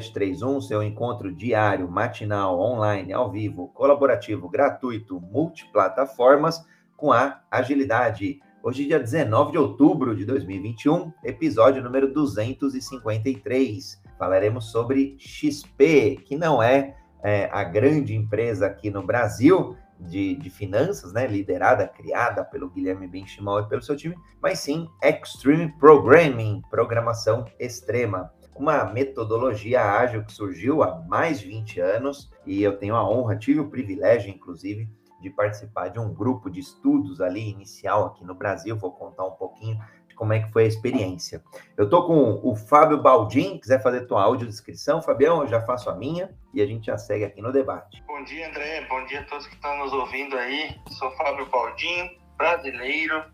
731, seu encontro diário, matinal, online, ao vivo, colaborativo, gratuito, multiplataformas, com a agilidade. Hoje, dia 19 de outubro de 2021, episódio número 253. Falaremos sobre XP, que não é, é a grande empresa aqui no Brasil, de, de, finanças, né, liderada, criada pelo Guilherme Benchimol e pelo seu time, mas sim Extreme Programming, programação extrema uma metodologia ágil que surgiu há mais de 20 anos e eu tenho a honra, tive o privilégio, inclusive, de participar de um grupo de estudos ali inicial aqui no Brasil. Vou contar um pouquinho de como é que foi a experiência. Eu tô com o Fábio Baldin, quiser fazer tua audiodescrição, Fabião, eu já faço a minha e a gente já segue aqui no debate. Bom dia, André. Bom dia a todos que estão nos ouvindo aí. Sou Fábio Baldin, brasileiro,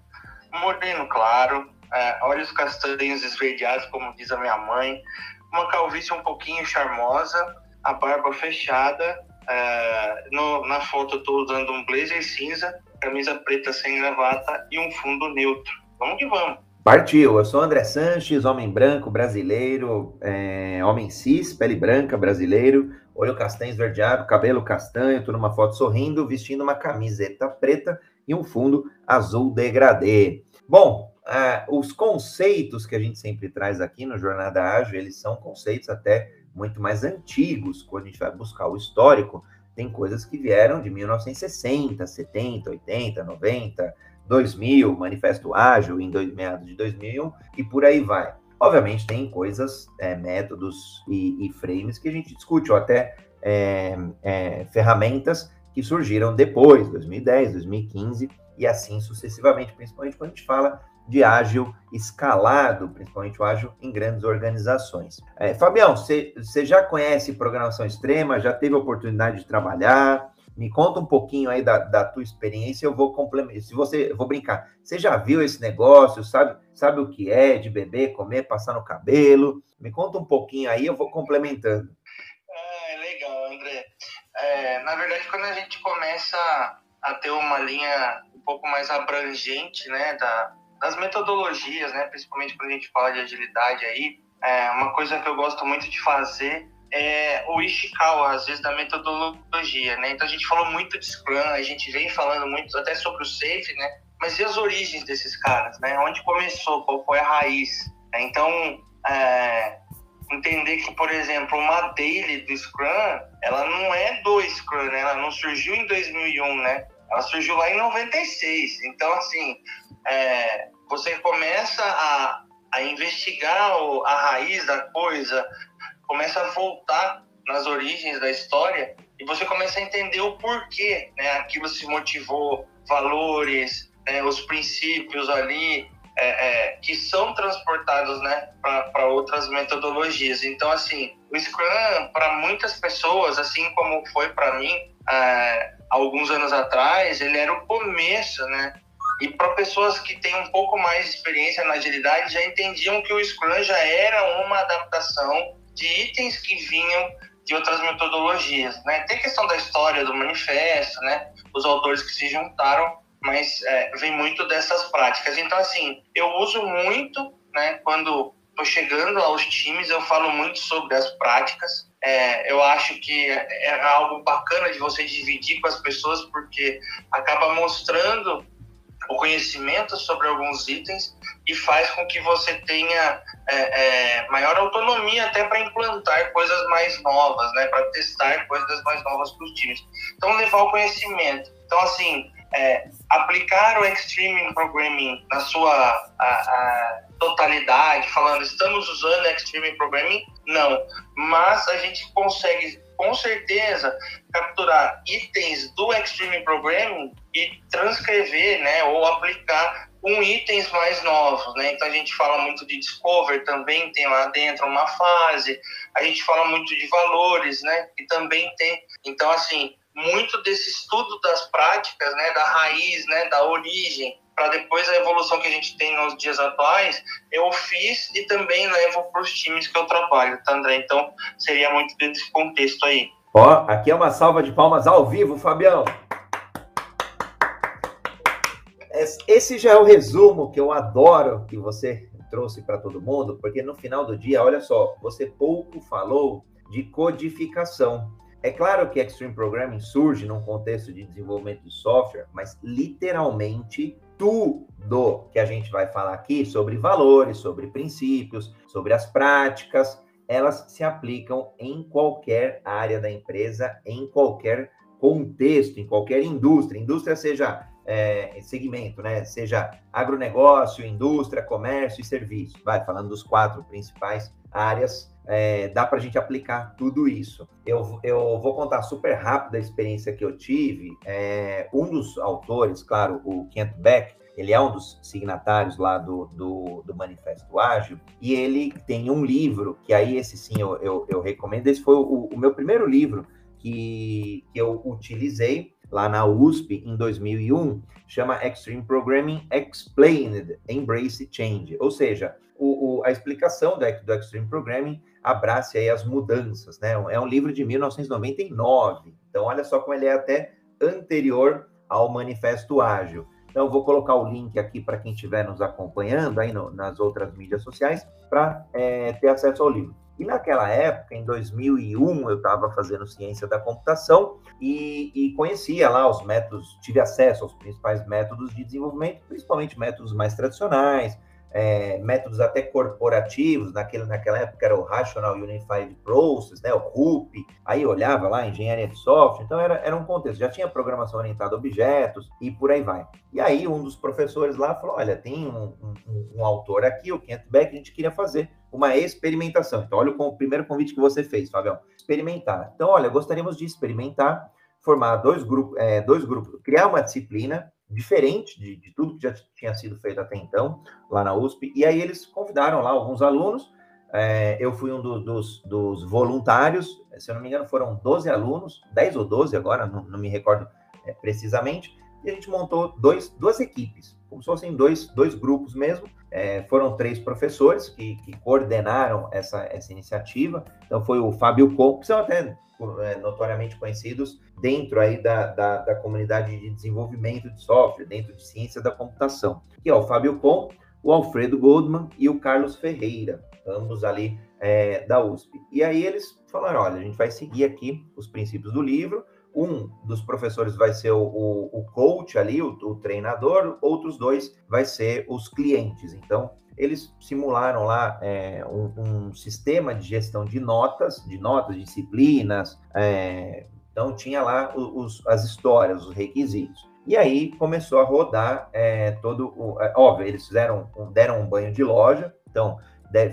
moreno claro, é, olhos castanhos esverdeados, como diz a minha mãe, uma calvície um pouquinho charmosa, a barba fechada. É, no, na foto eu estou usando um blazer cinza, camisa preta sem gravata e um fundo neutro. Vamos que vamos. Partiu, eu sou André Sanches, homem branco, brasileiro, é, homem cis, pele branca, brasileiro, olho castanho esverdeado, cabelo castanho, tô numa foto sorrindo, vestindo uma camiseta preta e um fundo azul degradê. Bom, uh, os conceitos que a gente sempre traz aqui no Jornada Ágil, eles são conceitos até muito mais antigos, quando a gente vai buscar o histórico, tem coisas que vieram de 1960, 70, 80, 90, 2000, Manifesto Ágil em dois, meados de 2001 e por aí vai. Obviamente tem coisas, é, métodos e, e, frames que a gente discute, ou até é, é, ferramentas que surgiram depois, 2010, 2015 e assim sucessivamente, principalmente quando a gente fala de ágil escalado, principalmente o ágil em grandes organizações. É, Fabião, você já conhece programação extrema? Já teve oportunidade de trabalhar? Me conta um pouquinho aí da, da tua experiência, eu vou complementar. Se você, vou brincar, você já viu esse negócio, sabe, sabe o que é de beber, comer, passar no cabelo? Me conta um pouquinho aí, eu vou complementando. Ah, legal, André. É, na verdade, quando a gente começa a ter uma linha um pouco mais abrangente, né, da, das metodologias, né? Principalmente quando a gente fala de agilidade aí, é uma coisa que eu gosto muito de fazer é o Ishikawa, às vezes, da metodologia, né? Então a gente falou muito de Scrum, a gente vem falando muito até sobre o Safe, né? Mas e as origens desses caras, né? Onde começou, qual foi a raiz? Então, é, entender que, por exemplo, uma daily do Scrum, ela não é do Scrum, né? Ela não surgiu em 2001, né? Ela surgiu lá em 96. Então, assim, é, você começa a, a investigar a raiz da coisa, começa a voltar nas origens da história e você começa a entender o porquê, né? Aquilo se motivou, valores, né? os princípios ali é, é, que são transportados, né, para outras metodologias. Então, assim, o Scrum para muitas pessoas, assim como foi para mim é, alguns anos atrás, ele era o começo, né? E para pessoas que têm um pouco mais de experiência na agilidade, já entendiam que o Scrum já era uma adaptação de itens que vinham de outras metodologias, né? Tem questão da história do manifesto, né? Os autores que se juntaram, mas é, vem muito dessas práticas. Então, assim, eu uso muito, né? Quando estou chegando aos times, eu falo muito sobre as práticas. É, eu acho que é, é algo bacana de você dividir com as pessoas, porque acaba mostrando o conhecimento sobre alguns itens e faz com que você tenha é, é, maior autonomia até para implantar coisas mais novas, né, para testar coisas mais novas para os times. Então, levar o conhecimento. Então, assim, é, aplicar o Extreme Programming na sua a, a totalidade, falando estamos usando Extreme Programming, não. Mas a gente consegue com certeza capturar itens do Extreme Programming e transcrever, né, ou aplicar com itens mais novos, né? Então a gente fala muito de Discover, também tem lá dentro uma fase. A gente fala muito de valores, né? Que também tem. Então assim, muito desse estudo das práticas, né, da raiz, né, da origem, para depois a evolução que a gente tem nos dias atuais, eu fiz e também levo para os times que eu trabalho, tá, André? Então, seria muito desse contexto aí. Ó, aqui é uma salva de palmas ao vivo, Fabião. Esse já é o resumo que eu adoro que você trouxe para todo mundo, porque no final do dia, olha só, você pouco falou de codificação. É claro que Extreme Programming surge num contexto de desenvolvimento de software, mas literalmente tudo que a gente vai falar aqui sobre valores, sobre princípios, sobre as práticas, elas se aplicam em qualquer área da empresa, em qualquer contexto, em qualquer indústria. Indústria seja é, segmento, né? Seja agronegócio, indústria, comércio e serviço. Vai falando dos quatro principais áreas. É, dá para a gente aplicar tudo isso. Eu, eu vou contar super rápido a experiência que eu tive. É, um dos autores, claro, o Kent Beck, ele é um dos signatários lá do, do, do, Manifesto Ágil, e ele tem um livro, que aí esse sim eu, eu, eu recomendo, esse foi o, o, meu primeiro livro que, que eu utilizei lá na USP em 2001, chama Extreme Programming Explained, Embrace Change, ou seja, o, o, a explicação do, do Extreme Programming abrace aí as mudanças, né? É um livro de 1999, então olha só como ele é até anterior ao Manifesto Ágil. Então, vou colocar o link aqui para quem estiver nos acompanhando aí no, nas outras mídias sociais para é, ter acesso ao livro. E naquela época, em 2001, eu estava fazendo ciência da computação e, e, conhecia lá os métodos, tive acesso aos principais métodos de desenvolvimento, principalmente métodos mais tradicionais, é, métodos até corporativos, naquele, naquela época era o Rational Unified Process, né, o RUP, aí olhava lá, engenharia de software, então era, era um contexto, já tinha programação orientada a objetos e por aí vai. E aí um dos professores lá falou, olha, tem um, um, um autor aqui, o Kent Beck, a gente queria fazer uma experimentação. Então olha o, primeiro convite que você fez, Fabião, experimentar. Então, olha, gostaríamos de experimentar, formar dois grupos, é, dois grupos, criar uma disciplina diferente de, de, tudo que já tinha sido feito até então, lá na USP. E aí eles convidaram lá alguns alunos. É, eu fui um do, dos, dos, voluntários, se eu não me engano, foram 12 alunos, 10 ou 12 agora, não, não me recordo é, precisamente. E a gente montou dois, duas equipes, como se fossem dois, dois grupos mesmo. É, foram três professores que, que, coordenaram essa, essa iniciativa. Então, foi o Fábio Con, que são até é, notoriamente conhecidos dentro aí da, da, da, comunidade de desenvolvimento de software, dentro de ciência da computação, que é o Fábio Com, o Alfredo Goldman e o Carlos Ferreira, ambos ali é, da USP. E aí eles falaram, olha, a gente vai seguir aqui os princípios do livro, um dos professores vai ser o, o, o coach ali, o, o, treinador, outros dois vai ser os clientes. Então, eles simularam lá é, um, um, sistema de gestão de notas, de notas, disciplinas. É, então, tinha lá os, as histórias, os requisitos. E aí começou a rodar é, todo o. É, óbvio, eles fizeram, deram um banho de loja, então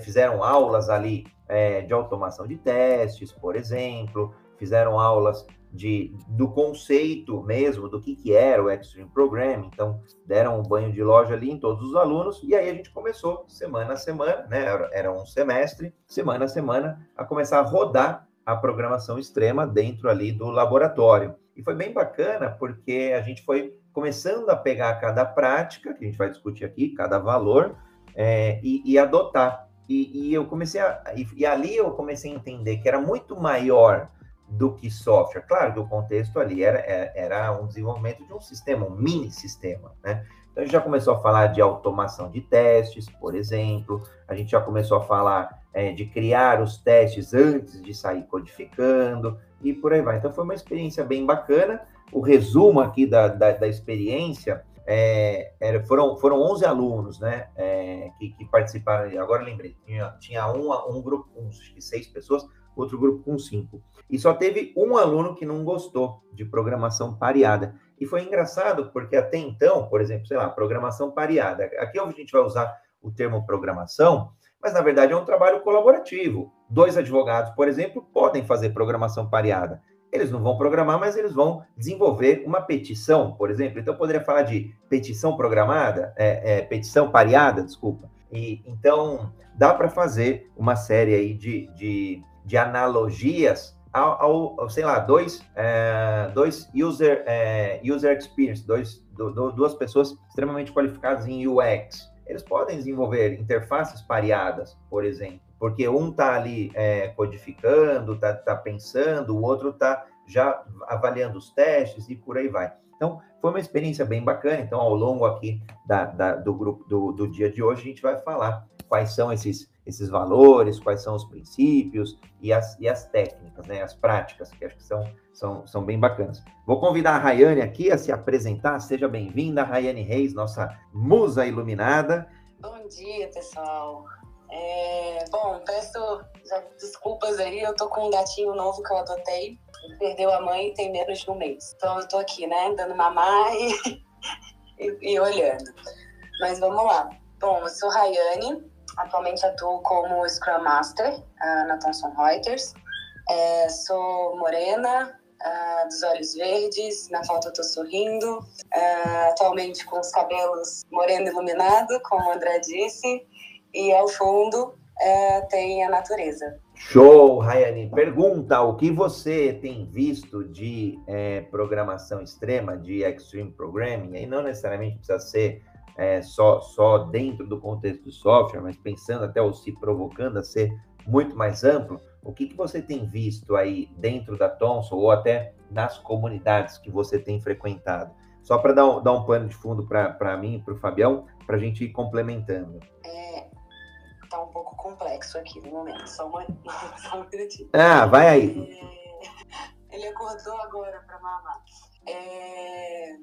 fizeram aulas ali é, de automação de testes, por exemplo, fizeram aulas de, do conceito mesmo, do que, que era o Extreme Programming. Então, deram um banho de loja ali em todos os alunos, e aí a gente começou, semana a semana, né? Era, um semestre, semana a semana, a começar a rodar a programação extrema dentro ali do laboratório. E foi bem bacana, porque a gente foi começando a pegar cada prática, que a gente vai discutir aqui, cada valor, é, e, e, adotar. E, e eu comecei a. E, e ali eu comecei a entender que era muito maior do que software. Claro que o contexto ali era, é, era um desenvolvimento de um sistema, um mini sistema, né? Então, a gente já começou a falar de automação de testes, por exemplo, a gente já começou a falar é, de criar os testes antes de sair codificando, e por aí vai. Então, foi uma experiência bem bacana. O resumo aqui da, da, da experiência é, era, foram, foram 11 alunos né, é, que, que, participaram. Agora lembrei, tinha, tinha um, um grupo com seis pessoas, outro grupo com cinco. E só teve um aluno que não gostou de programação pareada. E foi engraçado, porque até então, por exemplo, sei lá, programação pareada. Aqui a gente vai usar o termo programação, mas na verdade é um trabalho colaborativo. Dois advogados, por exemplo, podem fazer programação pareada. Eles não vão programar, mas eles vão desenvolver uma petição, por exemplo. Então, eu poderia falar de petição programada, é, é, petição pareada, desculpa. E, então, dá para fazer uma série aí de, de de analogias ao, ao sei lá, dois, é, dois user, é, user experience, dois, do, do, duas pessoas extremamente qualificadas em UX. Eles podem desenvolver interfaces pareadas, por exemplo, porque um está ali é, codificando, está tá pensando, o outro está já avaliando os testes e por aí vai. Então, foi uma experiência bem bacana. Então, ao longo aqui da, da, do grupo do, do dia de hoje, a gente vai falar quais são esses esses valores, quais são os princípios e as, e as técnicas, né, as práticas, que acho que são, são, são bem bacanas. Vou convidar a Rayane aqui a se apresentar. Seja bem-vinda, Rayane Reis, nossa musa iluminada. Bom dia, pessoal. É, bom, peço desculpas aí, eu tô com um gatinho novo que eu adotei. Perdeu a mãe e tem menos de um mês. Então eu tô aqui, né, dando mamar e, e, e olhando. Mas vamos lá. Bom, eu sou Rayane, atualmente atuo como Scrum Master uh, na Thomson Reuters. É, sou morena, uh, dos olhos verdes, na foto eu sorrindo. Uh, atualmente com os cabelos moreno iluminado, como o André disse. E ao fundo tem a natureza. Show, Rayane. Pergunta: o que você tem visto de é, programação extrema, de Extreme Programming? E não necessariamente precisa ser é, só, só dentro do contexto do software, mas pensando até ou se provocando a ser muito mais amplo, o que, que você tem visto aí dentro da Thomson ou até nas comunidades que você tem frequentado? Só para dar, um, dar um pano de fundo para mim e para o Fabião, para a gente ir complementando. É, tá um pouco complexo aqui no momento, só, uma, só um minutinho. Ah, vai aí. É, ele acordou agora para mamar. É,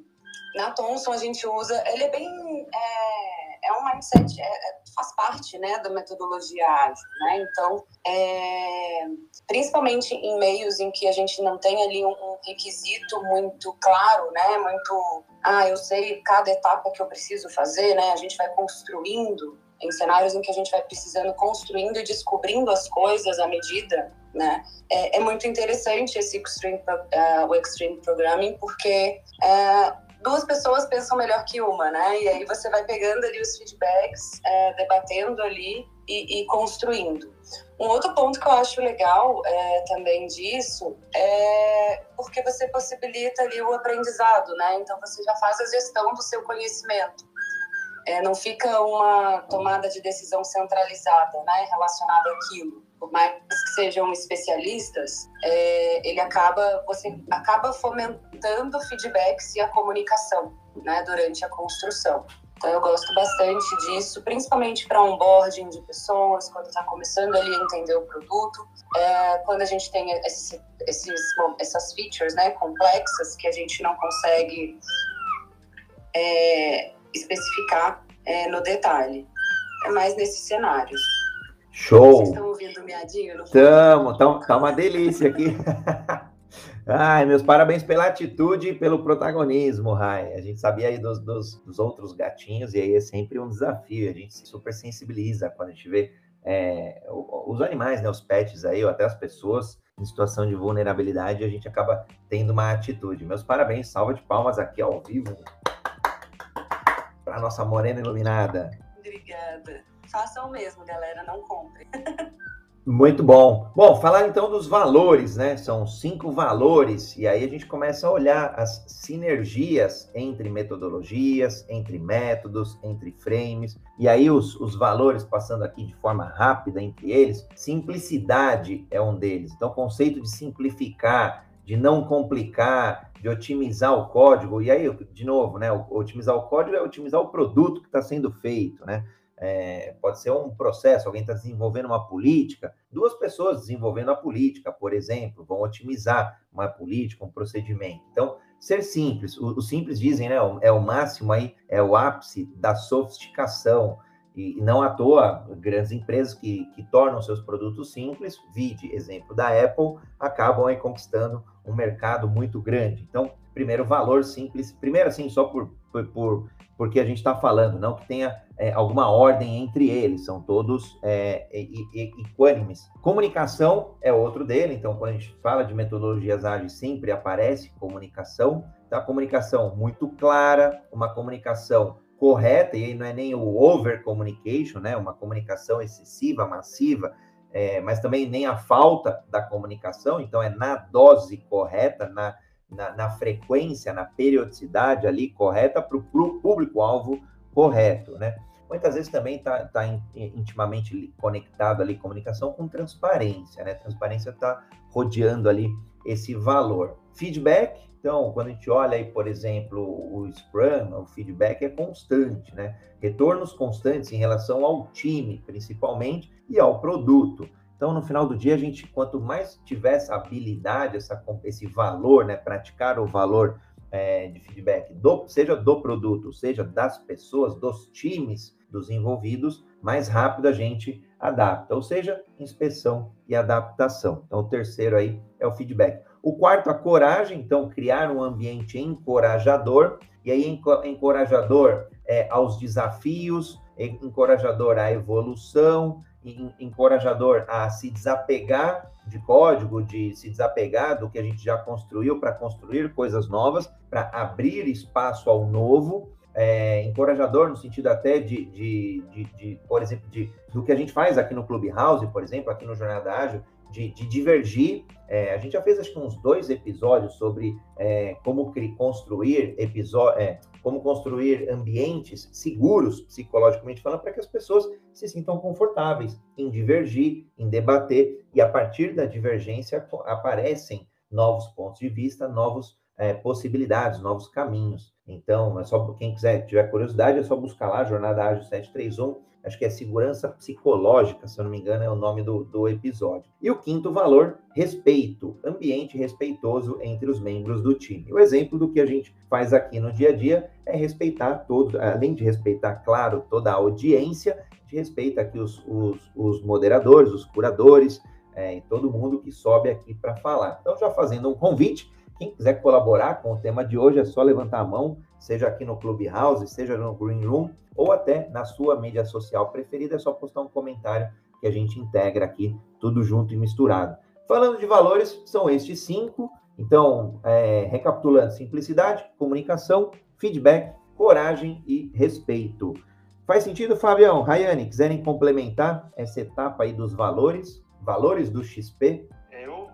na Thomson a gente usa, ele é bem, é, é um mindset, é, é, faz parte, né, da metodologia ágil, né, então, é, principalmente em meios em que a gente não tem ali um, requisito muito claro, né, muito, ah, eu sei cada etapa que eu preciso fazer, né, a gente vai construindo em cenários em que a gente vai precisando construindo e descobrindo as coisas à medida, né? É, é muito interessante esse extreme, uh, o extreme programming porque uh, duas pessoas pensam melhor que uma, né? E aí você vai pegando ali os feedbacks, é, debatendo ali e, e, construindo. Um outro ponto que eu acho legal é, também disso é porque você possibilita ali o aprendizado, né? Então você já faz a gestão do seu conhecimento. É, não fica uma tomada de decisão centralizada, né, relacionada àquilo por mais que sejam especialistas, é, ele acaba, você acaba fomentando feedbacks e a comunicação, né, durante a construção. Então eu gosto bastante disso, principalmente para onboarding de pessoas, quando está começando ali a entender o produto, é, quando a gente tem esses, essas features, né, complexas que a gente não consegue é, especificar é, no detalhe. É mais nesses cenários. Show! Vocês estão ouvindo o miadinho? Estamos, tá, tá uma delícia aqui. Ai, meus parabéns pela atitude e pelo protagonismo, Rai. A gente sabia aí dos, dos, dos, outros gatinhos, e aí é sempre um desafio. A gente se super sensibiliza quando a gente vê é, os animais, né, os pets aí, ou até as pessoas em situação de vulnerabilidade, a gente acaba tendo uma atitude. Meus parabéns, salva de palmas aqui ao vivo para nossa morena iluminada. Obrigada façam o mesmo, galera, não comprem. Muito bom. Bom, falar então dos valores, né? São cinco valores, e aí a gente começa a olhar as sinergias entre metodologias, entre métodos, entre frames, e aí os, os valores, passando aqui de forma rápida entre eles, simplicidade é um deles. Então, o conceito de simplificar, de não complicar, de otimizar o código, e aí, de novo, né? Otimizar o código é otimizar o produto que está sendo feito, né? É, pode ser um processo, alguém está desenvolvendo uma política, duas pessoas desenvolvendo a política, por exemplo, vão otimizar uma política, um procedimento. Então, ser simples, os simples dizem, né, é o máximo aí, é o ápice da sofisticação, e, e não à toa, grandes empresas que, que tornam seus produtos simples, vide exemplo da Apple, acabam aí conquistando um mercado muito grande. Então, primeiro, valor simples, primeiro assim, só por, por, por porque a gente está falando, não que tenha é, alguma ordem entre eles, são todos é, equânimes. Comunicação é outro dele, então quando a gente fala de metodologias ágeis, sempre aparece comunicação, tá? Comunicação muito clara, uma comunicação correta, e aí não é nem o over communication, né? Uma comunicação excessiva, massiva, é, mas também nem a falta da comunicação, então é na dose correta, na na, na frequência, na periodicidade ali correta para o público-alvo correto, né? Muitas vezes também está tá intimamente conectado ali comunicação com transparência, né? Transparência está rodeando ali esse valor. Feedback, então, quando a gente olha aí, por exemplo, o Scrum, o feedback é constante, né? Retornos constantes em relação ao time, principalmente, e ao produto. Então, no final do dia, a gente, quanto mais tiver essa habilidade, essa, esse valor, né? Praticar o valor é, de feedback, do, seja do produto, seja das pessoas, dos times, dos envolvidos, mais rápido a gente adapta, ou seja, inspeção e adaptação. Então, o terceiro aí é o feedback. O quarto, a coragem, então, criar um ambiente encorajador, e aí encorajador é, aos desafios, encorajador à evolução, encorajador a se desapegar de código, de se desapegar do que a gente já construiu para construir coisas novas, para abrir espaço ao novo, é, encorajador no sentido até de, de, de, de, por exemplo, de, do que a gente faz aqui no Clubhouse, por exemplo, aqui no Jornada Ágil, de, de divergir. É, a gente já fez acho que uns dois episódios sobre é, como construir episódio, é, como construir ambientes seguros, psicologicamente falando, para que as pessoas se sintam confortáveis em divergir, em debater, e a partir da divergência aparecem novos pontos de vista, novos é, possibilidades, novos caminhos. Então, é só quem quiser, tiver curiosidade, é só buscar lá, Jornada Ágil 731, acho que é segurança psicológica, se eu não me engano, é o nome do, do episódio. E o quinto valor, respeito, ambiente respeitoso entre os membros do time. O exemplo do que a gente faz aqui no dia a dia é respeitar todos, além de respeitar, claro, toda a audiência, a gente respeita aqui os, os, os moderadores, os curadores, é, e todo mundo que sobe aqui para falar. Então, já fazendo um convite, quem quiser colaborar com o tema de hoje é só levantar a mão, seja aqui no Clubhouse, seja no Green Room, ou até na sua mídia social preferida, é só postar um comentário que a gente integra aqui, tudo junto e misturado. Falando de valores, são estes cinco. Então, é, recapitulando: simplicidade, comunicação, feedback, coragem e respeito. Faz sentido, Fabião? Rayane, quiserem complementar essa etapa aí dos valores, valores do XP?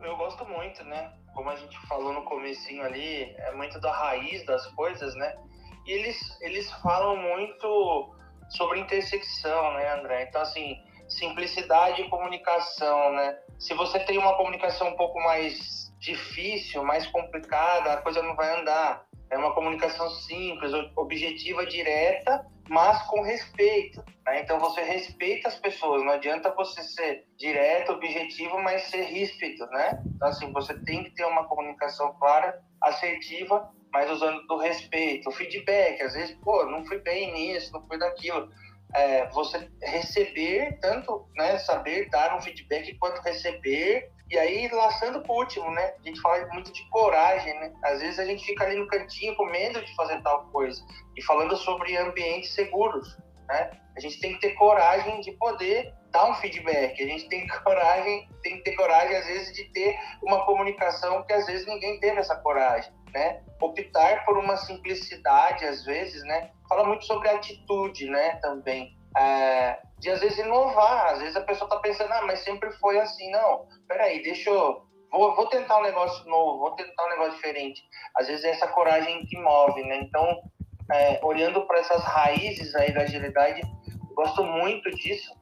Eu, gosto muito, né? Como a gente falou no comecinho ali, é muito da raiz das coisas, né? E eles, eles falam muito sobre intersecção, né, André? Então, assim, simplicidade e comunicação, né? Se você tem uma comunicação um pouco mais difícil, mais complicada, a coisa não vai andar. É uma comunicação simples, objetiva, direta, mas com respeito. Né? Então você respeita as pessoas. Não adianta você ser direto, objetivo, mas ser ríspido, né? Então assim você tem que ter uma comunicação clara, assertiva mas usando do respeito, o feedback, às vezes, pô, não fui bem nisso, não fui daquilo. É, você receber, tanto né, saber dar um feedback quanto receber, e aí laçando por último, né? A gente fala muito de coragem, né? Às vezes a gente fica ali no cantinho com medo de fazer tal coisa, e falando sobre ambientes seguros, né? A gente tem que ter coragem de poder dar um feedback, a gente tem coragem, tem que ter coragem às vezes de ter uma comunicação que às vezes ninguém teve essa coragem né? Optar por uma simplicidade, às vezes, né? Fala muito sobre atitude, né? Também. É, de às vezes inovar, às vezes a pessoa tá pensando, ah, mas sempre foi assim. Não, peraí, deixa eu. Vou, vou tentar um negócio novo, vou tentar um negócio diferente. Às vezes é essa coragem que move, né? Então, é, olhando para essas raízes aí da agilidade, gosto muito disso,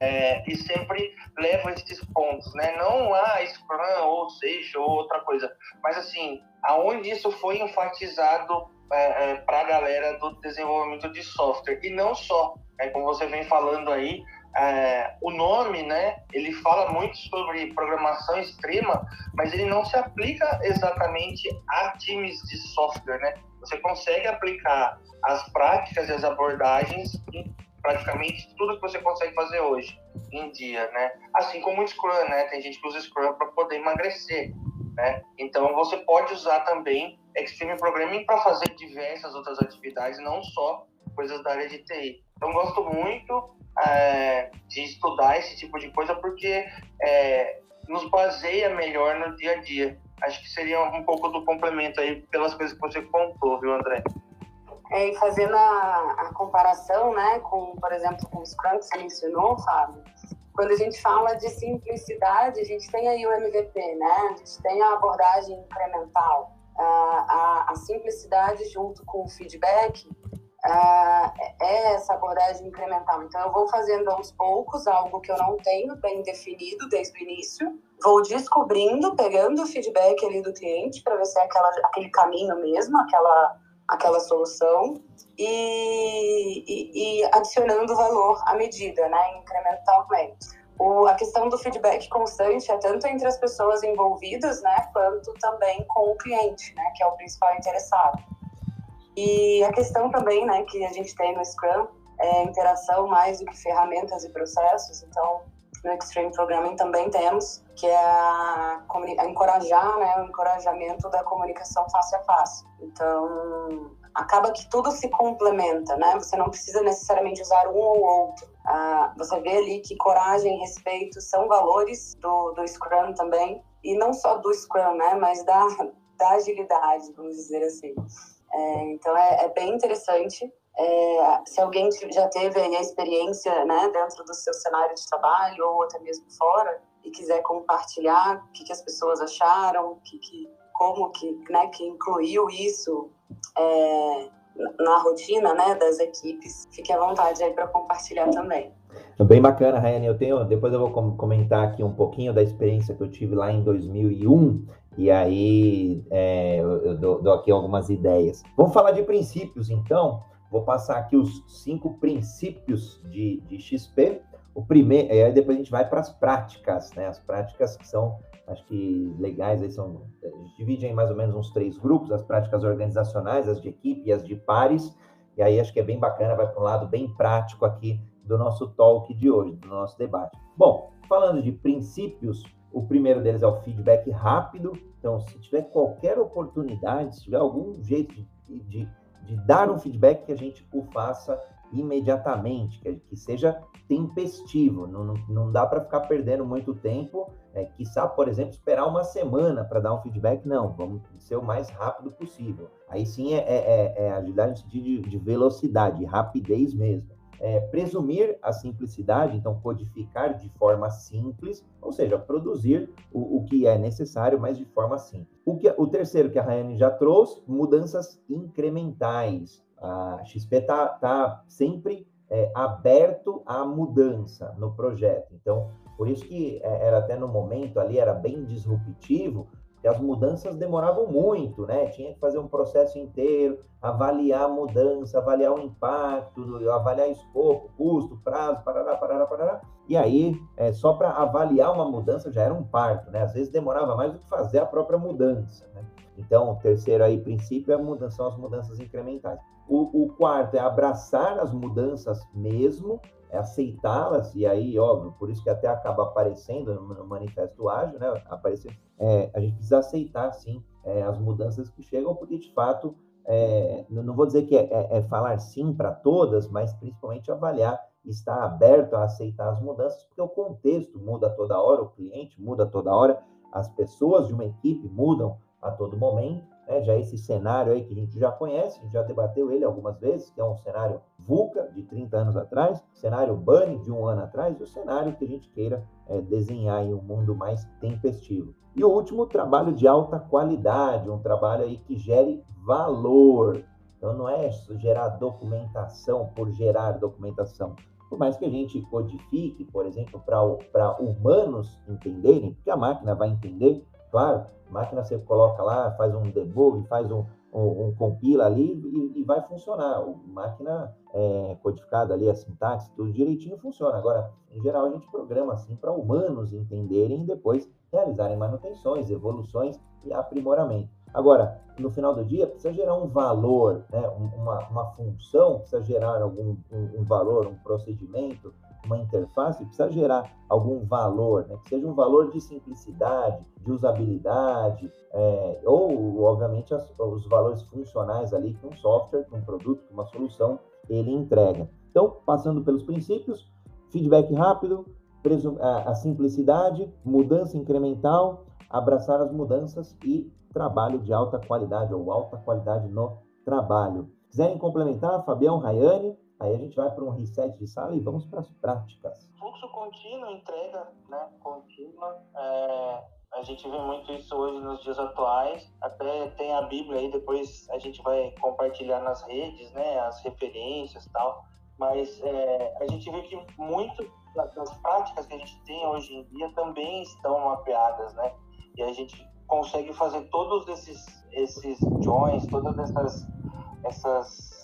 é, e sempre levam esses pontos, né? Não a ah, Scrum ou Seixo ou outra coisa, mas assim, aonde isso foi enfatizado é, é, para a galera do desenvolvimento de software e não só, é, como você vem falando aí, é, o nome, né? Ele fala muito sobre programação extrema, mas ele não se aplica exatamente a times de software, né? Você consegue aplicar as práticas e as abordagens em praticamente tudo que você consegue fazer hoje em dia, né? Assim como o Scrum, né? Tem gente que usa Scrum para poder emagrecer, né? Então você pode usar também Extreme Programming para fazer diversas outras atividades, não só coisas da área de TI. Então gosto muito é, de estudar esse tipo de coisa porque é, nos baseia melhor no dia a dia. Acho que seria um pouco do complemento aí pelas coisas que você contou, viu, André? É, e fazendo a, a, comparação, né, com, por exemplo, com o Scrum que você mencionou, Fábio, quando a gente fala de simplicidade, a gente tem aí o MVP, né, a gente tem a abordagem incremental, a, a, a simplicidade junto com o feedback, é essa abordagem incremental. Então, eu vou fazendo aos poucos algo que eu não tenho bem definido desde o início, vou descobrindo, pegando o feedback ali do cliente para ver se é aquela, aquele caminho mesmo, aquela, aquela solução, e, e, e adicionando valor à medida, né, incrementalmente. O, a questão do feedback constante é tanto entre as pessoas envolvidas, né, quanto também com o cliente, né, que é o principal interessado. E a questão também, né, que a gente tem no Scrum é interação mais do que ferramentas e processos. Então, no Extreme Programming também temos, que é a, a encorajar, né, o encorajamento da comunicação face a face. Então, acaba que tudo se complementa, né? Você não precisa necessariamente usar um ou outro. Ah, você vê ali que coragem e respeito são valores do, do Scrum também, e não só do Scrum, né, mas da, da agilidade, vamos dizer assim. É, então é, é, bem interessante. É, se alguém já teve a experiência né, dentro do seu cenário de trabalho ou até mesmo fora e quiser compartilhar o que, que as pessoas acharam, que, que, como que, né, que incluiu isso é, na rotina né, das equipes, fique à vontade aí para compartilhar também. Bem bacana, Rayane. Eu tenho, depois eu vou comentar aqui um pouquinho da experiência que eu tive lá em 2001 e aí é, eu dou, dou, aqui algumas ideias. Vamos falar de princípios, então. Vou passar aqui os cinco princípios de, de XP. O primeiro, e aí depois a gente vai para as práticas, né? As práticas que são, acho que legais, aí são, a gente divide em mais ou menos uns três grupos: as práticas organizacionais, as de equipe e as de pares. E aí acho que é bem bacana, vai para um lado bem prático aqui do nosso talk de hoje, do nosso debate. Bom, falando de princípios, o primeiro deles é o feedback rápido. Então, se tiver qualquer oportunidade, se tiver algum jeito de, de, de dar um feedback, que a gente o faça imediatamente, que, que seja tempestivo. Não, não, não dá para ficar perdendo muito tempo. É, quiçá, por exemplo, esperar uma semana para dar um feedback. Não, vamos ser o mais rápido possível. Aí sim é, é, é, é agilidade de, de velocidade, rapidez mesmo é, presumir a simplicidade, então codificar de forma simples, ou seja, produzir o, o que é necessário, mas de forma simples. O, que, o terceiro que a Rayane já trouxe, mudanças incrementais. A XP está tá sempre é, aberto à mudança no projeto. Então, por isso que é, era até no momento ali, era bem disruptivo, que as mudanças demoravam muito, né? Tinha que fazer um processo inteiro, avaliar a mudança, avaliar o impacto, avaliar escopo, custo, prazo, parará, parará, parará. E aí, é, só para avaliar uma mudança já era um parto, né? Às vezes demorava mais do que fazer a própria mudança, né? Então, o terceiro aí princípio é mudança, são as mudanças incrementais. O, o quarto é abraçar as mudanças mesmo, é aceitá-las, e aí, óbvio, por isso que até acaba aparecendo no manifesto ágil, né? Aparecer, é, a gente precisa aceitar, sim, é, as mudanças que chegam, porque de fato, é, não vou dizer que é, é, é falar sim para todas, mas principalmente avaliar, estar aberto a aceitar as mudanças, porque o contexto muda toda hora, o cliente muda toda hora, as pessoas de uma equipe mudam a todo momento, né, já esse cenário aí que a gente já conhece, a gente já debateu ele algumas vezes, que é um cenário VUCA, de 30 anos atrás, cenário BUNNY, de um ano atrás, e o cenário que a gente queira é, desenhar em um mundo mais tempestivo. E o último, trabalho de alta qualidade, um trabalho aí que gere valor. Então, não é gerar documentação por gerar documentação. Por mais que a gente codifique, por exemplo, para humanos entenderem, porque a máquina vai entender, claro, máquina você coloca lá, faz um debug, faz um, um, um compila ali e, e, vai funcionar. Máquina é, codificada ali, a sintaxe, tudo direitinho funciona. Agora, em geral, a gente programa assim para humanos entenderem e depois realizarem manutenções, evoluções e aprimoramento. Agora, no final do dia, precisa gerar um valor, né? uma, uma função, precisa gerar algum um, um valor, um procedimento, uma interface precisa gerar algum valor, né? que seja um valor de simplicidade, de usabilidade, é, ou, obviamente, as, os valores funcionais ali que um software, que um produto, que uma solução, ele entrega. Então, passando pelos princípios, feedback rápido, a, a simplicidade, mudança incremental, abraçar as mudanças e trabalho de alta qualidade ou alta qualidade no trabalho. Quiserem complementar, Fabião, Rayane, Aí a gente vai para um reset de sala e vamos para as práticas. Fluxo contínuo, entrega né, contínua, é, A gente vê muito isso hoje nos dias atuais. Até tem a Bíblia aí, depois a gente vai compartilhar nas redes, né, as referências e tal. Mas é, a gente vê que muito das práticas que a gente tem hoje em dia também estão mapeadas, né? E a gente consegue fazer todos esses esses joins, todas essas essas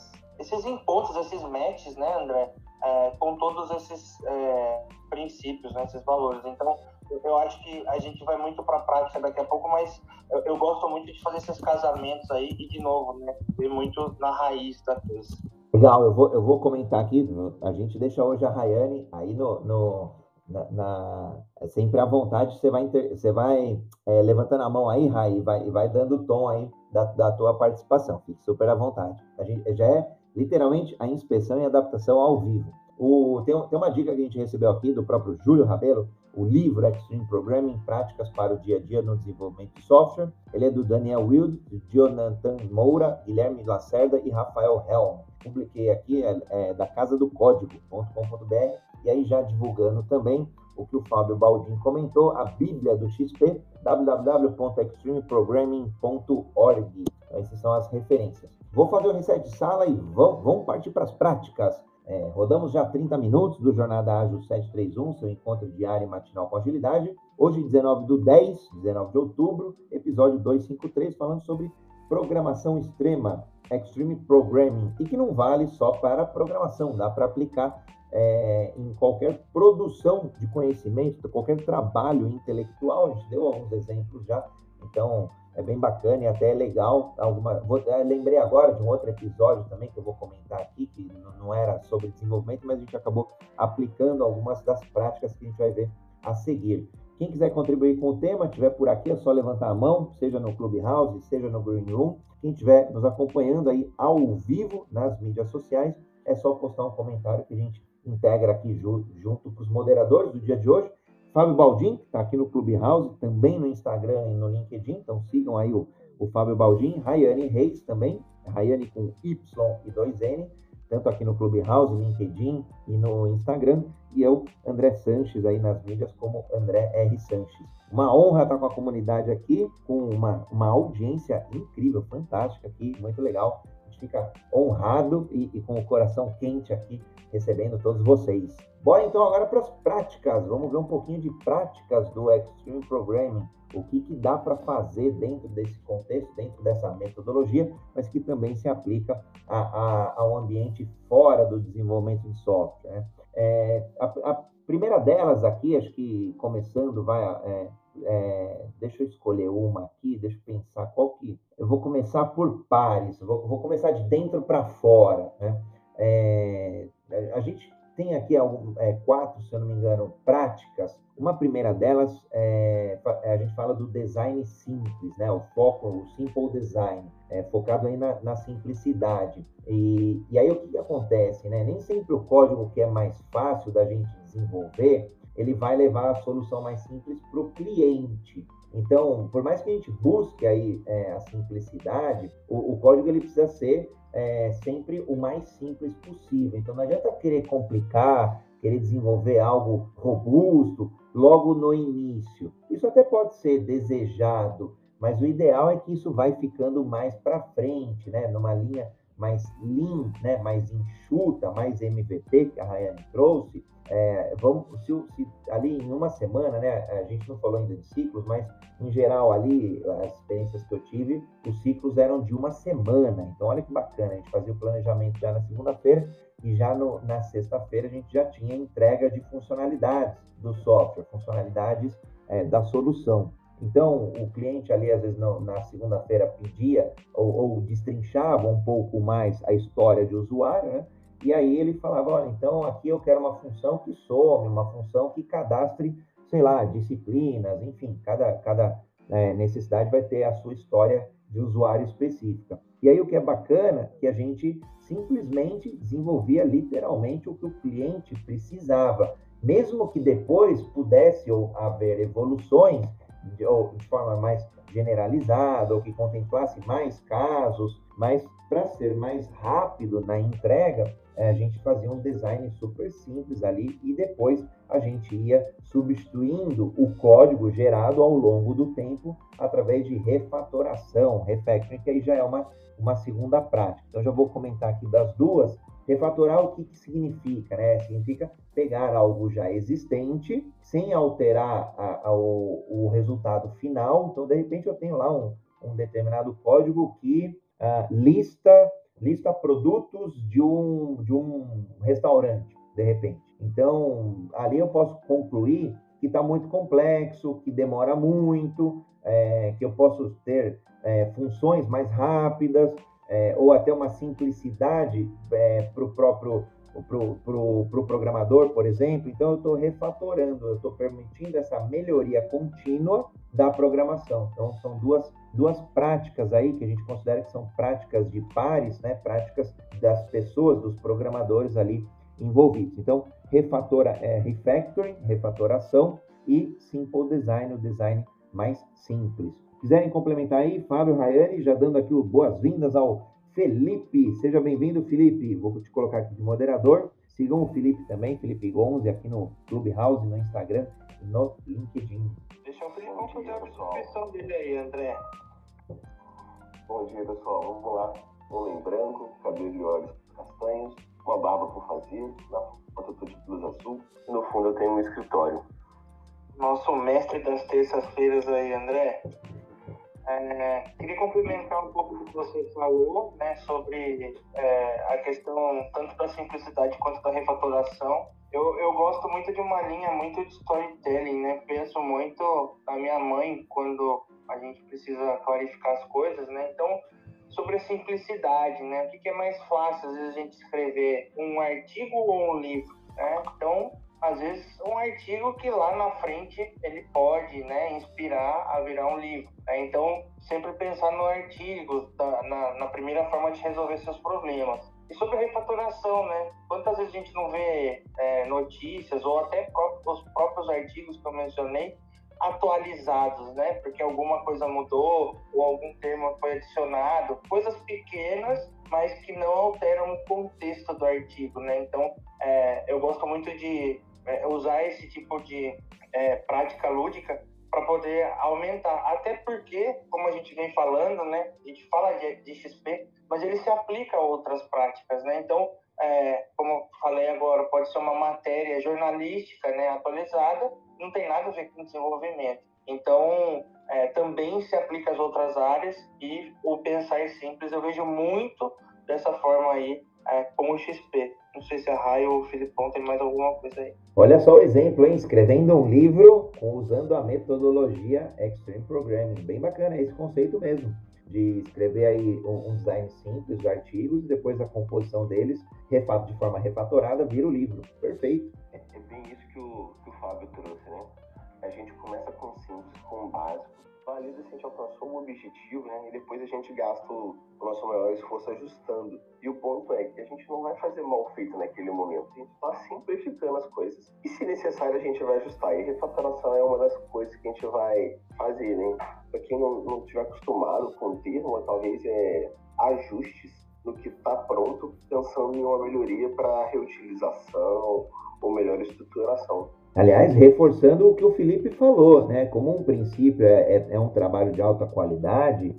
esses encontros, esses matches, né, André, é, com todos esses é, princípios, né, esses valores. Então, eu acho que a gente vai muito para a prática daqui a pouco, mas eu, eu, gosto muito de fazer esses casamentos aí e, de novo, né, ver muito na raiz da coisa. Legal, eu vou, eu vou comentar aqui, a gente deixa hoje a Rayane aí no, no na, na, sempre à vontade, você vai, inter, você vai é, levantando a mão aí, Ray, e vai, vai dando tom aí da, da tua participação, fique super à vontade. A gente já é literalmente a inspeção e adaptação ao vivo. O, tem, tem uma dica que a gente recebeu aqui do próprio Júlio Rabelo, o livro Extreme Programming, Práticas para o Dia a Dia no Desenvolvimento de Software. Ele é do Daniel Wild, Jonathan Moura, Guilherme Lacerda e Rafael Helm. Publiquei aqui, é, é da casa do código.com.br, e aí já divulgando também o que o Fábio Baldin comentou, a Bíblia do XP, www.extremeprogramming.org. Essas são as referências. Vou fazer o reset de sala e vamos, vamos partir para as práticas. É, rodamos já 30 minutos do Jornada Ágil 731, seu encontro diário e matinal com agilidade. Hoje, 19 do 10, 19 de outubro, episódio 253, falando sobre programação extrema, Extreme Programming, e que não vale só para programação, dá para aplicar é, em qualquer produção de conhecimento, qualquer trabalho intelectual. A gente deu alguns exemplos já, então é bem bacana e até é legal. Alguma, vou, é, lembrei agora de um outro episódio também que eu vou comentar aqui, que não era sobre desenvolvimento, mas a gente acabou aplicando algumas das práticas que a gente vai ver a seguir. Quem quiser contribuir com o tema, estiver por aqui, é só levantar a mão, seja no Clubhouse, seja no Green Room. Quem estiver nos acompanhando aí ao vivo nas mídias sociais, é só postar um comentário que a gente integra aqui junto com os moderadores do dia de hoje. Fábio Baldin, que está aqui no Clubhouse, também no Instagram e no LinkedIn, então sigam aí o, o Fábio Baldin, Rayane Reis também, Rayane com Y e 2N, tanto aqui no Clubhouse, LinkedIn e no Instagram, e eu, André Sanches, aí nas mídias como André R. Sanches. Uma honra estar com a comunidade aqui, com uma, uma audiência incrível, fantástica aqui, muito legal. Fica honrado e, e com o coração quente aqui recebendo todos vocês. Bora então agora para as práticas. Vamos ver um pouquinho de práticas do Extreme Programming. O que, que dá para fazer dentro desse contexto, dentro dessa metodologia, mas que também se aplica a, a, ao ambiente fora do desenvolvimento de software. Né? É, a, a, primeira delas aqui, acho que começando, vai. É, é, deixa eu escolher uma aqui, deixa eu pensar qual que. Eu vou começar por pares, vou, vou começar de dentro para fora. Né? É, a gente tem aqui algum, é, quatro, se eu não me engano, práticas. Uma primeira delas, é, a gente fala do design simples, né? o foco, o simple design, é, focado aí na, na simplicidade. E, e, aí o que, que acontece? Né? Nem sempre o código que é mais fácil da gente desenvolver, ele vai levar a solução mais simples para o cliente. Então, por mais que a gente busque aí é, a simplicidade, o, o, código ele precisa ser é, sempre o mais simples possível. Então, não adianta querer complicar, querer desenvolver algo robusto logo no início. Isso até pode ser desejado, mas o ideal é que isso vai ficando mais para frente, né? Numa linha mais lean, né? mais enxuta, mais MVP que a Rayane trouxe, é, vamos, se, se, ali em uma semana, né, a gente não falou ainda de ciclos, mas em geral ali, as experiências que eu tive, os ciclos eram de uma semana. Então, olha que bacana, a gente fazia o planejamento já na segunda-feira e já no, na sexta-feira a gente já tinha entrega de funcionalidades do software, funcionalidades é, da solução. Então, o cliente ali, às vezes, não, na segunda-feira pedia ou, ou destrinchava um pouco mais a história de usuário, né? E aí ele falava, olha, então aqui eu quero uma função que some, uma função que cadastre, sei lá, disciplinas, enfim, cada, cada é, necessidade vai ter a sua história de usuário específica. E aí o que é bacana é que a gente simplesmente desenvolvia literalmente o que o cliente precisava, mesmo que depois pudesse haver evoluções de, ou de forma mais generalizada ou que contemplasse mais casos, mas para ser mais rápido na entrega, eh, a gente fazia um design super simples ali e depois a gente ia substituindo o código gerado ao longo do tempo através de refatoração, refactoring, que aí já é uma, uma segunda prática. Então, já vou comentar aqui das duas. Refatorar, o que, que significa? Né? Significa pegar algo já existente, sem alterar a, a, o, o, resultado final. Então, de repente, eu tenho lá um, um determinado código que uh, lista, lista produtos de um, de um restaurante, de repente. Então, ali eu posso concluir que está muito complexo, que demora muito, é, que eu posso ter é, funções mais rápidas, é, ou até uma simplicidade é, para o próprio pro, pro, pro programador, por exemplo. Então, eu estou refatorando, eu estou permitindo essa melhoria contínua da programação. Então, são duas, duas práticas aí que a gente considera que são práticas de pares, né? práticas das pessoas, dos programadores ali envolvidos. Então, refatora, é, refactoring, refatoração e simple design, o design mais simples. Quiserem complementar aí, Fábio Rayane, já dando aqui boas-vindas ao Felipe. Seja bem-vindo, Felipe. Vou te colocar aqui de moderador. Sigam o Felipe também, Felipe Gonze, aqui no Clubhouse, no Instagram e no LinkedIn. Deixa o Felipe fazer a descrição dele aí, André. Bom dia, pessoal. Vamos lá. Homem branco, cabelo de olhos castanhos, uma barba por fazer, na foto eu tô de blusa azul e no fundo eu tenho um escritório. Nosso mestre das terças-feiras aí, André. É, queria complementar um pouco o que você falou né, sobre é, a questão tanto da simplicidade quanto da refatoração. Eu, eu gosto muito de uma linha muito de storytelling, né? Penso muito na minha mãe quando a gente precisa clarificar as coisas, né? Então, sobre a simplicidade, né? O que, é mais fácil, às vezes, a gente escrever um artigo ou um livro, né? Então, às vezes, um artigo que lá na frente ele pode né, inspirar a virar um livro. Né? Então, sempre pensar no artigo, da, na, na, primeira forma de resolver seus problemas. E sobre refatoração, né? Quantas vezes a gente não vê é, notícias ou até os próprios artigos que eu mencionei atualizados, né? Porque alguma coisa mudou ou algum termo foi adicionado, coisas pequenas, mas que não alteram o contexto do artigo, né? Então, é, eu gosto muito de é, usar esse tipo de é, prática lúdica para poder aumentar. Até porque, como a gente vem falando, né? A gente fala de, de XP, mas ele se aplica a outras práticas, né? Então, é, como falei agora, pode ser uma matéria jornalística, né? Atualizada, não tem nada a ver com desenvolvimento. Então, é, também se aplica às outras áreas e o pensar é simples, eu vejo muito dessa forma aí é, com o XP. Não sei se a Rai ou o Filipão tem mais alguma coisa aí. Olha só o exemplo, hein? Escrevendo um livro usando a metodologia Extreme Programming. Bem bacana esse conceito mesmo. De escrever aí um, design simples de artigos e depois a composição deles, refato de forma refatorada, vira o livro. Perfeito. É, é bem isso que o, que o Fábio trouxe, né? A gente começa com simples, com o básico, valida se a gente alcançou um objetivo, né? E depois a gente gasta o, o nosso maior esforço ajustando. E o ponto é que a gente não vai fazer mal feito naquele momento, a gente está simplificando as coisas. E se necessário, a gente vai ajustar. E refatoração é uma das coisas que a gente vai fazer, né? Para quem não, não tiver acostumado com o termo, talvez é ajustes no que está pronto, pensando em uma melhoria para reutilização ou melhor estruturação. Aliás, reforçando o que o Felipe falou, né? Como um princípio é, é, é, um trabalho de alta qualidade,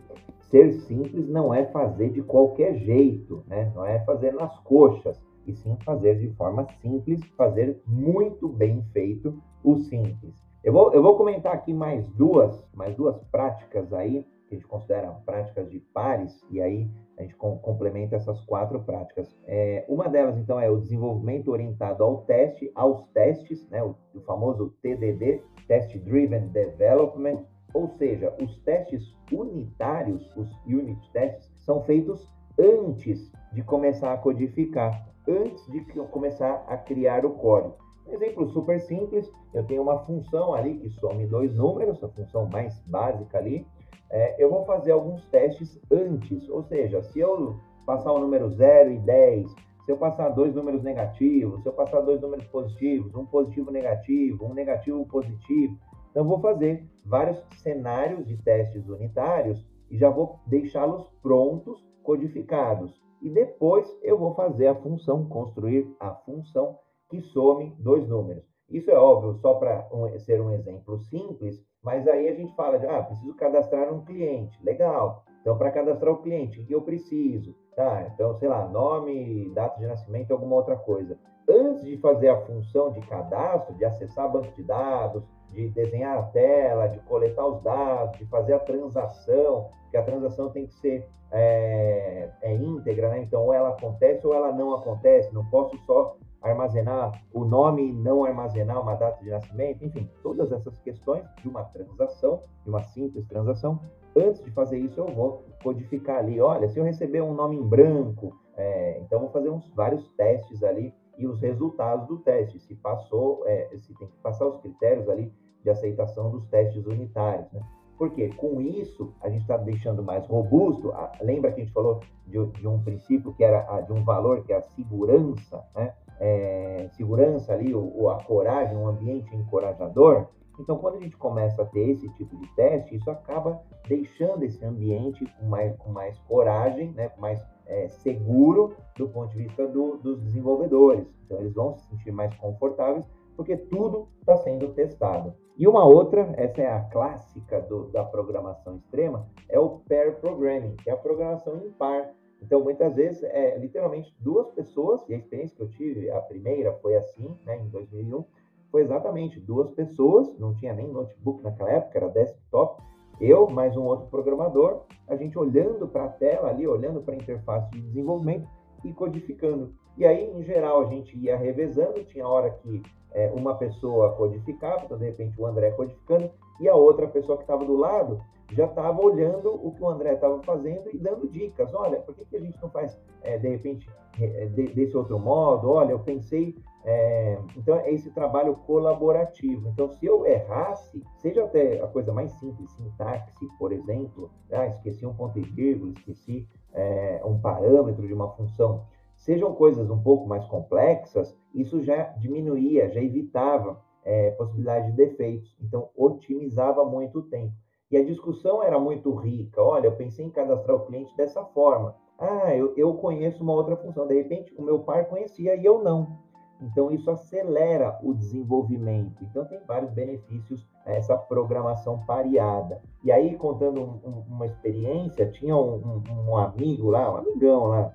ser simples não é fazer de qualquer jeito, né? Não é fazer nas coxas, e sim fazer de forma simples, fazer muito bem feito o simples. Eu vou, eu vou comentar aqui mais duas, mais duas práticas aí que a gente considera práticas de pares, e aí a gente com, complementa essas quatro práticas. É, uma delas, então, é o desenvolvimento orientado ao teste, aos testes, né, o, o famoso TDD, Test Driven Development, ou seja, os testes unitários, os unit tests, são feitos antes de começar a codificar, antes de começar a criar o código. Um exemplo super simples, eu tenho uma função ali que some dois números, a função mais básica ali, é, eu vou fazer alguns testes antes, ou seja, se eu passar o número 0 e 10, se eu passar dois números negativos, se eu passar dois números positivos, um positivo negativo, um negativo positivo, Então, vou fazer vários cenários de testes unitários e já vou deixá-los prontos, codificados. E depois eu vou fazer a função, construir a função que some dois números. Isso é óbvio, só para ser um exemplo simples, mas aí a gente fala de, ah, preciso cadastrar um cliente. Legal. Então, para cadastrar o cliente, o que eu preciso? Tá, então, sei lá, nome, data de nascimento, alguma outra coisa. Antes de fazer a função de cadastro, de acessar banco de dados, de desenhar a tela, de coletar os dados, de fazer a transação, que a transação tem que ser é, é íntegra, né? Então, ou ela acontece ou ela não acontece. Não posso só armazenar o nome e não armazenar uma data de nascimento, enfim, todas essas questões de uma transação, de uma simples transação. Antes de fazer isso, eu vou codificar ali. Olha, se eu receber um nome em branco, é, então vou fazer uns vários testes ali e os resultados do teste, se passou, é, se tem que passar os critérios ali de aceitação dos testes unitários, né? Porque com isso a gente está deixando mais robusto. A, lembra que a gente falou de, de, um princípio que era a, de um valor que é a segurança, né? É, segurança ali, ou, a coragem, um ambiente encorajador. Então, quando a gente começa a ter esse tipo de teste, isso acaba deixando esse ambiente com mais, com mais coragem, né? com mais é, seguro do ponto de vista do, dos desenvolvedores. Então, eles vão se sentir mais confortáveis porque tudo está sendo testado. E uma outra, essa é a clássica do, da programação extrema, é o pair programming, que é a programação impar. Então, muitas vezes, é literalmente duas pessoas, e a experiência que eu tive, a primeira foi assim, né, em 2001, foi exatamente duas pessoas, não tinha nem notebook naquela época, era desktop, eu mais um outro programador, a gente olhando para a tela ali, olhando para a interface de desenvolvimento e codificando. E aí, em geral, a gente ia revezando, tinha hora que é, uma pessoa codificava, então de repente o André codificando, e a outra pessoa que estava do lado já estava olhando o que o André estava fazendo e dando dicas. Olha, por que, que a gente não faz, é, de repente, é, de, desse outro modo? Olha, eu pensei. É, então, é esse trabalho colaborativo. Então, se eu errasse, seja até a coisa mais simples, sintaxe, por exemplo, ah, esqueci um ponto e vírgula, esqueci é, um parâmetro de uma função, sejam coisas um pouco mais complexas, isso já diminuía, já evitava é, possibilidade de defeitos. Então, otimizava muito o tempo. E a discussão era muito rica. Olha, eu pensei em cadastrar o cliente dessa forma. Ah, eu, eu conheço uma outra função. De repente, o meu par conhecia e eu não. Então, isso acelera o desenvolvimento. Então, tem vários benefícios essa programação pareada. E aí, contando um, um, uma experiência, tinha um, um, amigo lá, um amigão lá,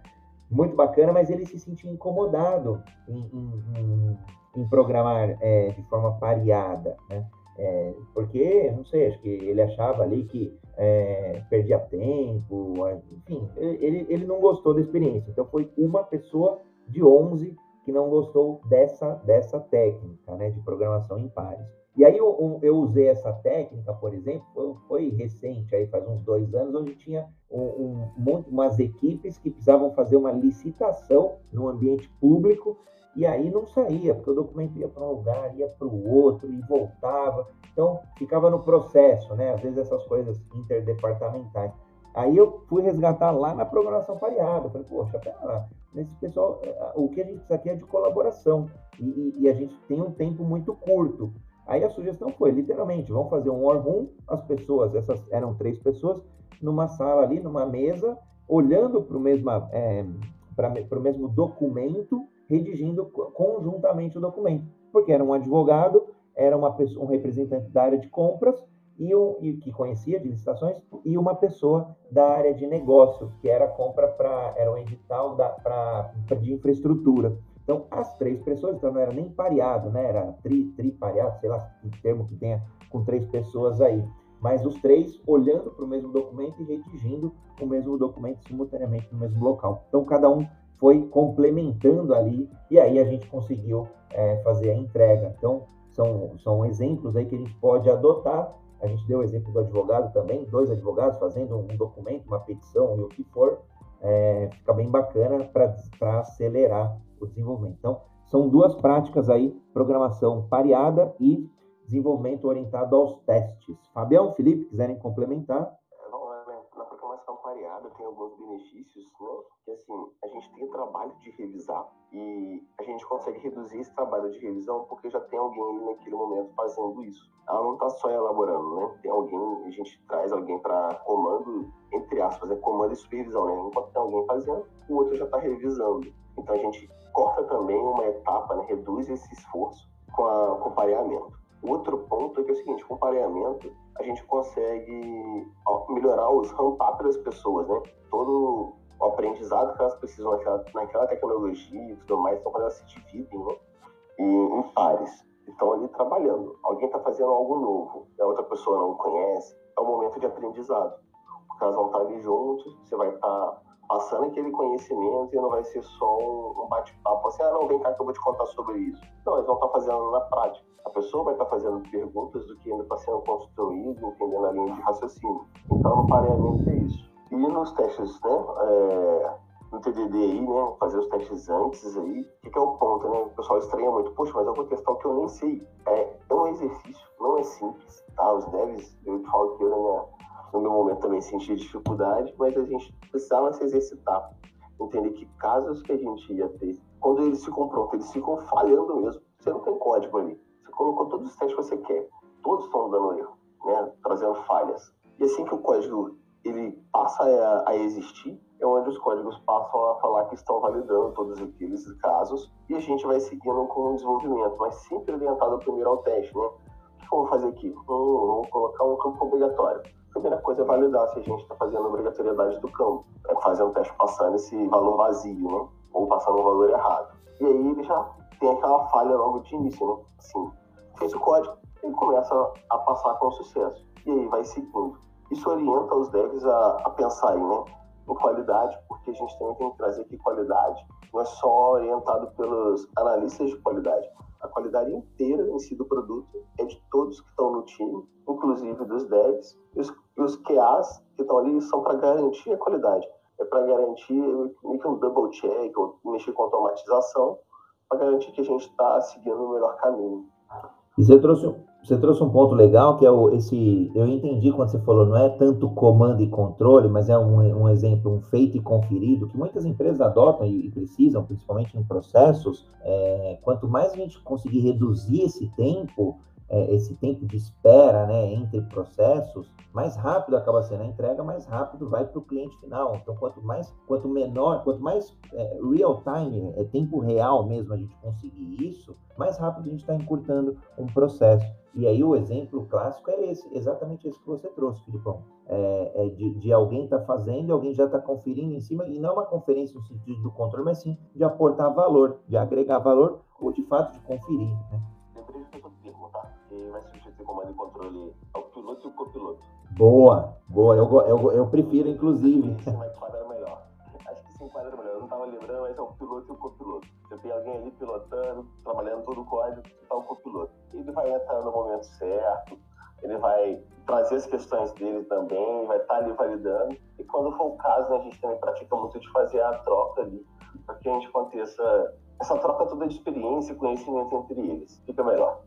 muito bacana, mas ele se sentia incomodado em, em, em programar é, de forma pareada, né? É, porque, não sei, acho que ele achava ali que é, perdia tempo, enfim, ele, ele não gostou da experiência. Então, foi uma pessoa de 11 que não gostou dessa, dessa técnica né, de programação em pares. E aí eu, eu, usei essa técnica, por exemplo, foi, foi, recente, aí faz uns dois anos, onde tinha um, um, umas equipes que precisavam fazer uma licitação no ambiente público e aí não saía, porque o documento ia para um lugar, ia para o outro e voltava. Então ficava no processo, né? Às vezes essas coisas interdepartamentais. Aí eu fui resgatar lá na programação pareada. Falei, poxa, pera lá, esse pessoal, o que a gente precisa aqui é de colaboração. E, e, e a gente tem um tempo muito curto. Aí a sugestão foi, literalmente, vamos fazer um war room, as pessoas, essas eram três pessoas, numa sala ali, numa mesa, olhando para o mesmo, é, mesmo documento, redigindo conjuntamente o documento. Porque era um advogado, era uma pessoa, um representante da área de compras, e, um, e que conhecia de licitações, e uma pessoa da área de negócio, que era compra para, era um edital da, pra, de infraestrutura. Então, as três pessoas, então não era nem pareado, né? Era tri, tripareado, sei lá que termo que tenha com três pessoas aí. Mas os três olhando para o mesmo documento e redigindo o mesmo documento simultaneamente no mesmo local. Então, cada um foi complementando ali e aí a gente conseguiu é, fazer a entrega. Então, são, são exemplos aí que a gente pode adotar. A gente deu o exemplo do advogado também, dois advogados fazendo um documento, uma petição e o que for. É, fica bem bacana para acelerar o desenvolvimento. Então, são duas práticas aí, programação pareada e desenvolvimento orientado aos testes. Fabião, Felipe, quiserem complementar? Na programação variada, tem alguns benefícios, né? Que assim, a gente tem o trabalho de revisar e a gente consegue reduzir esse trabalho de revisão porque já tem alguém ali naquele momento fazendo isso. Ela não está só elaborando, né? Tem alguém, a gente traz alguém para comando, entre aspas, é comando e supervisão, né? Enquanto tem alguém fazendo, o outro já está revisando. Então a gente corta também uma etapa, né? reduz esse esforço com, a, com o pareamento. O outro ponto é que é o seguinte, com o pareamento, a gente consegue melhorar os ramp-up das pessoas, né? Todo o aprendizado que elas precisam naquela, naquela tecnologia e tudo mais, então quando elas se dividem, né? E, em pares, estão ali trabalhando. Alguém está fazendo algo novo, a outra pessoa não conhece, é um momento de aprendizado. Porque elas vão estar ali juntos, você vai estar passando aquele conhecimento e não vai ser só um, bate-papo assim, ah, não, vem cá que eu vou te contar sobre isso. Não, eles vão estar fazendo na prática. A pessoa vai estar fazendo perguntas do que ainda está sendo construído, entendendo a linha de raciocínio. Então, no pareamento é isso. E nos testes, né, é, no TDD aí, né, fazer os testes antes aí, o que, que, é o ponto, né? O pessoal estranha muito, poxa, mas eu vou testar o que eu nem sei. É, é um exercício, não é simples, tá? Os devs, eu te falo que eu, na minha no meu momento também senti dificuldade, mas a gente precisava se exercitar. Entender que casos que a gente ia ter, quando eles ficam prontos, eles ficam falhando mesmo. Você não tem código ali. Você colocou todos os testes que você quer. Todos estão dando erro, né? trazendo falhas. E assim que o código ele passa a, a existir, é onde os códigos passam a falar que estão validando todos aqueles casos e a gente vai seguindo com o desenvolvimento, mas sempre orientado primeiro ao teste, né? O que eu vou fazer aqui? Hum, vou colocar um campo obrigatório primeira coisa é validar se a gente está fazendo a obrigatoriedade do campo. É fazer um teste passando esse valor vazio, né? Ou passando um valor errado. E aí ele já tem aquela falha logo de início, né? Assim, fez o código, ele começa a passar com sucesso. E aí vai seguindo. Isso orienta os devs a, a né? Em qualidade, porque a gente também tem que trazer que qualidade não é só orientado pelos analistas de qualidade, a qualidade inteira em si do produto é de todos que estão no time, inclusive dos devs. E os, e os QAs que estão ali são para garantir a qualidade. É para garantir meio que um double check, ou mexer com automatização, para garantir que a gente está seguindo o melhor caminho. E você trouxe, você trouxe um ponto legal que é o, esse. Eu entendi quando você falou, não é tanto comando e controle, mas é um, um exemplo, um feito e conferido, que muitas empresas adotam e, e precisam, principalmente em processos. É, quanto mais a gente conseguir reduzir esse tempo, é, esse tempo de espera né, entre processos, mais rápido acaba sendo a entrega, mais rápido vai para o cliente final. Então, quanto mais, quanto menor, quanto mais é, real time, é tempo real mesmo a gente conseguir isso, mais rápido a gente está encurtando um processo. E aí o exemplo clássico é esse, exatamente esse que você trouxe, Filipão. É, é de, de, alguém estar tá fazendo alguém já está conferindo em cima, e não é uma conferência no sentido do controle, mas sim de aportar valor, de agregar valor ou de fato de conferir. Né? Comando e controle é o piloto e o copiloto. Boa, boa. Eu, eu, eu prefiro, inclusive. Isso vai enquadrar melhor. Acho que se enquadra melhor. Eu não estava lembrando, mas é o piloto e o copiloto. Você tem alguém ali pilotando, trabalhando todo o código, está o copiloto. Ele vai entrar no momento certo, ele vai trazer as questões dele também, vai estar tá ali validando. E quando for o caso, né, a gente também pratica muito de fazer a troca ali, para que a gente aconteça essa troca toda de experiência e conhecimento entre eles. Fica melhor.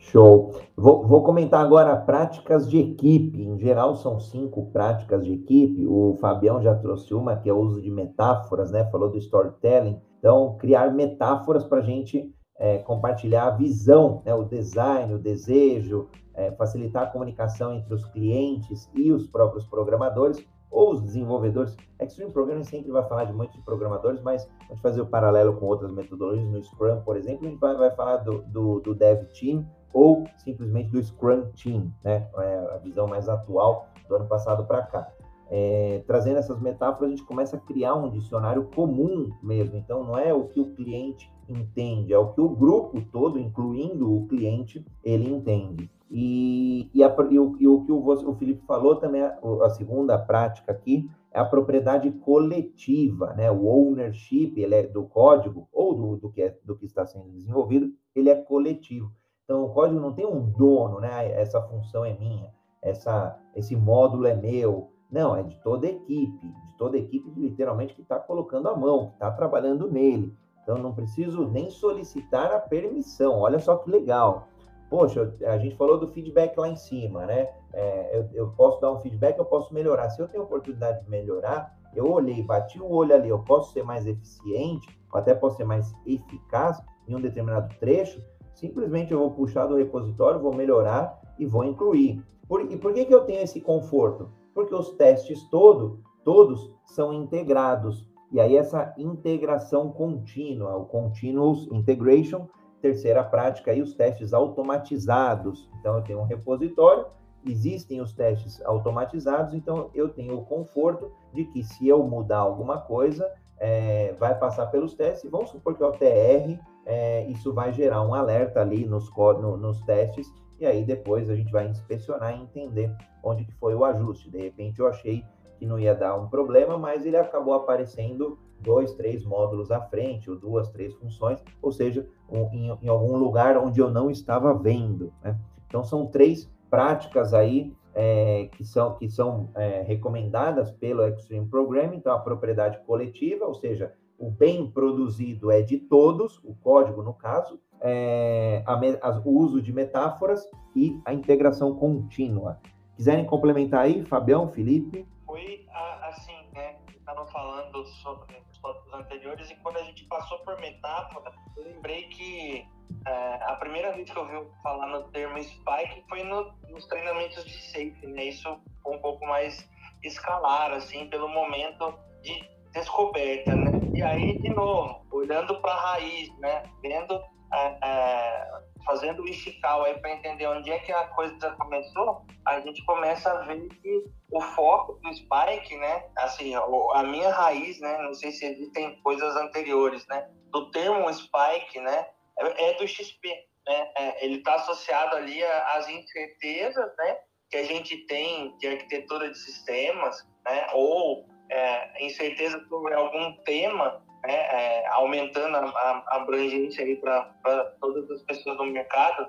Show. Vou, vou, comentar agora práticas de equipe. Em geral, são cinco práticas de equipe. O Fabião já trouxe uma, que é o uso de metáforas, né? Falou do storytelling. Então, criar metáforas para a gente é, compartilhar a visão, né? o design, o desejo, é, facilitar a comunicação entre os clientes e os próprios programadores ou os desenvolvedores. Extreme Programming sempre vai falar de muitos programadores, mas a gente fazer o paralelo com outras metodologias. No Scrum, por exemplo, a gente vai, vai falar do, do, do Dev Team, ou simplesmente do Scrum Team, né? É a visão mais atual do ano passado para cá. É, trazendo essas metáforas, a gente começa a criar um dicionário comum mesmo. Então, não é o que o cliente entende, é o que o grupo todo, incluindo o cliente, ele entende. E, e, a, e, o, e o, que o, o Felipe falou também, a, a, segunda prática aqui, é a propriedade coletiva, né? O ownership ele é do código ou do, do, que é, do que está sendo desenvolvido, ele é coletivo. Então, o código não tem um dono, né? Essa função é minha, essa, esse módulo é meu. Não, é de toda a equipe, de toda a equipe literalmente que está colocando a mão, que está trabalhando nele. Então, não preciso nem solicitar a permissão. Olha só que legal. poxa, a gente falou do feedback lá em cima, né? É, eu, eu, posso dar um feedback, eu posso melhorar. Se eu tenho oportunidade de melhorar, eu olhei, bati o olho ali, eu posso ser mais eficiente, ou até posso ser mais eficaz em um determinado trecho, simplesmente eu vou puxar do repositório, vou melhorar e vou incluir. Por, e por que, que eu tenho esse conforto? Porque os testes todo, todos são integrados. E aí essa integração contínua, o continuous integration, terceira prática aí os testes automatizados. Então eu tenho um repositório, existem os testes automatizados, então eu tenho o conforto de que se eu mudar alguma coisa, é, vai passar pelos testes, vamos supor que é o TR, é, isso vai gerar um alerta ali nos, no, nos testes, e aí depois a gente vai inspecionar e entender onde que foi o ajuste. De repente eu achei que não ia dar um problema, mas ele acabou aparecendo dois, três módulos à frente, ou duas, três funções, ou seja, um, em, em, algum lugar onde eu não estava vendo. Né? Então são três práticas aí é, que são, que são é, recomendadas pelo Extreme Programming, então a propriedade coletiva, ou seja, o bem produzido é de todos, o código no caso, é, a, a, o uso de metáforas e a integração contínua. Quiserem complementar aí, Fabião, Felipe? Foi assim, né? Estavam falando sobre os tópicos anteriores e quando a gente passou por metáfora, eu lembrei que é, a primeira vez que eu ouvi falar no termo spike foi no, nos treinamentos de safe, né? Isso foi um pouco mais escalar, assim, pelo momento de descoberta, né? E aí, de novo, olhando para a raiz, né? Vendo, é, é, fazendo o estical aí para entender onde é que a coisa começou, a gente começa a ver que o foco do Spike, né? Assim, a minha raiz, né? Não sei se existem coisas anteriores, né? Do termo Spike, né? É, é do XP, né? É, ele está associado ali às incertezas, né? Que a gente tem de arquitetura de sistemas, né? Ou é, incerteza sobre algum tema, né, é, aumentando a, a abrangência para todas as pessoas no mercado.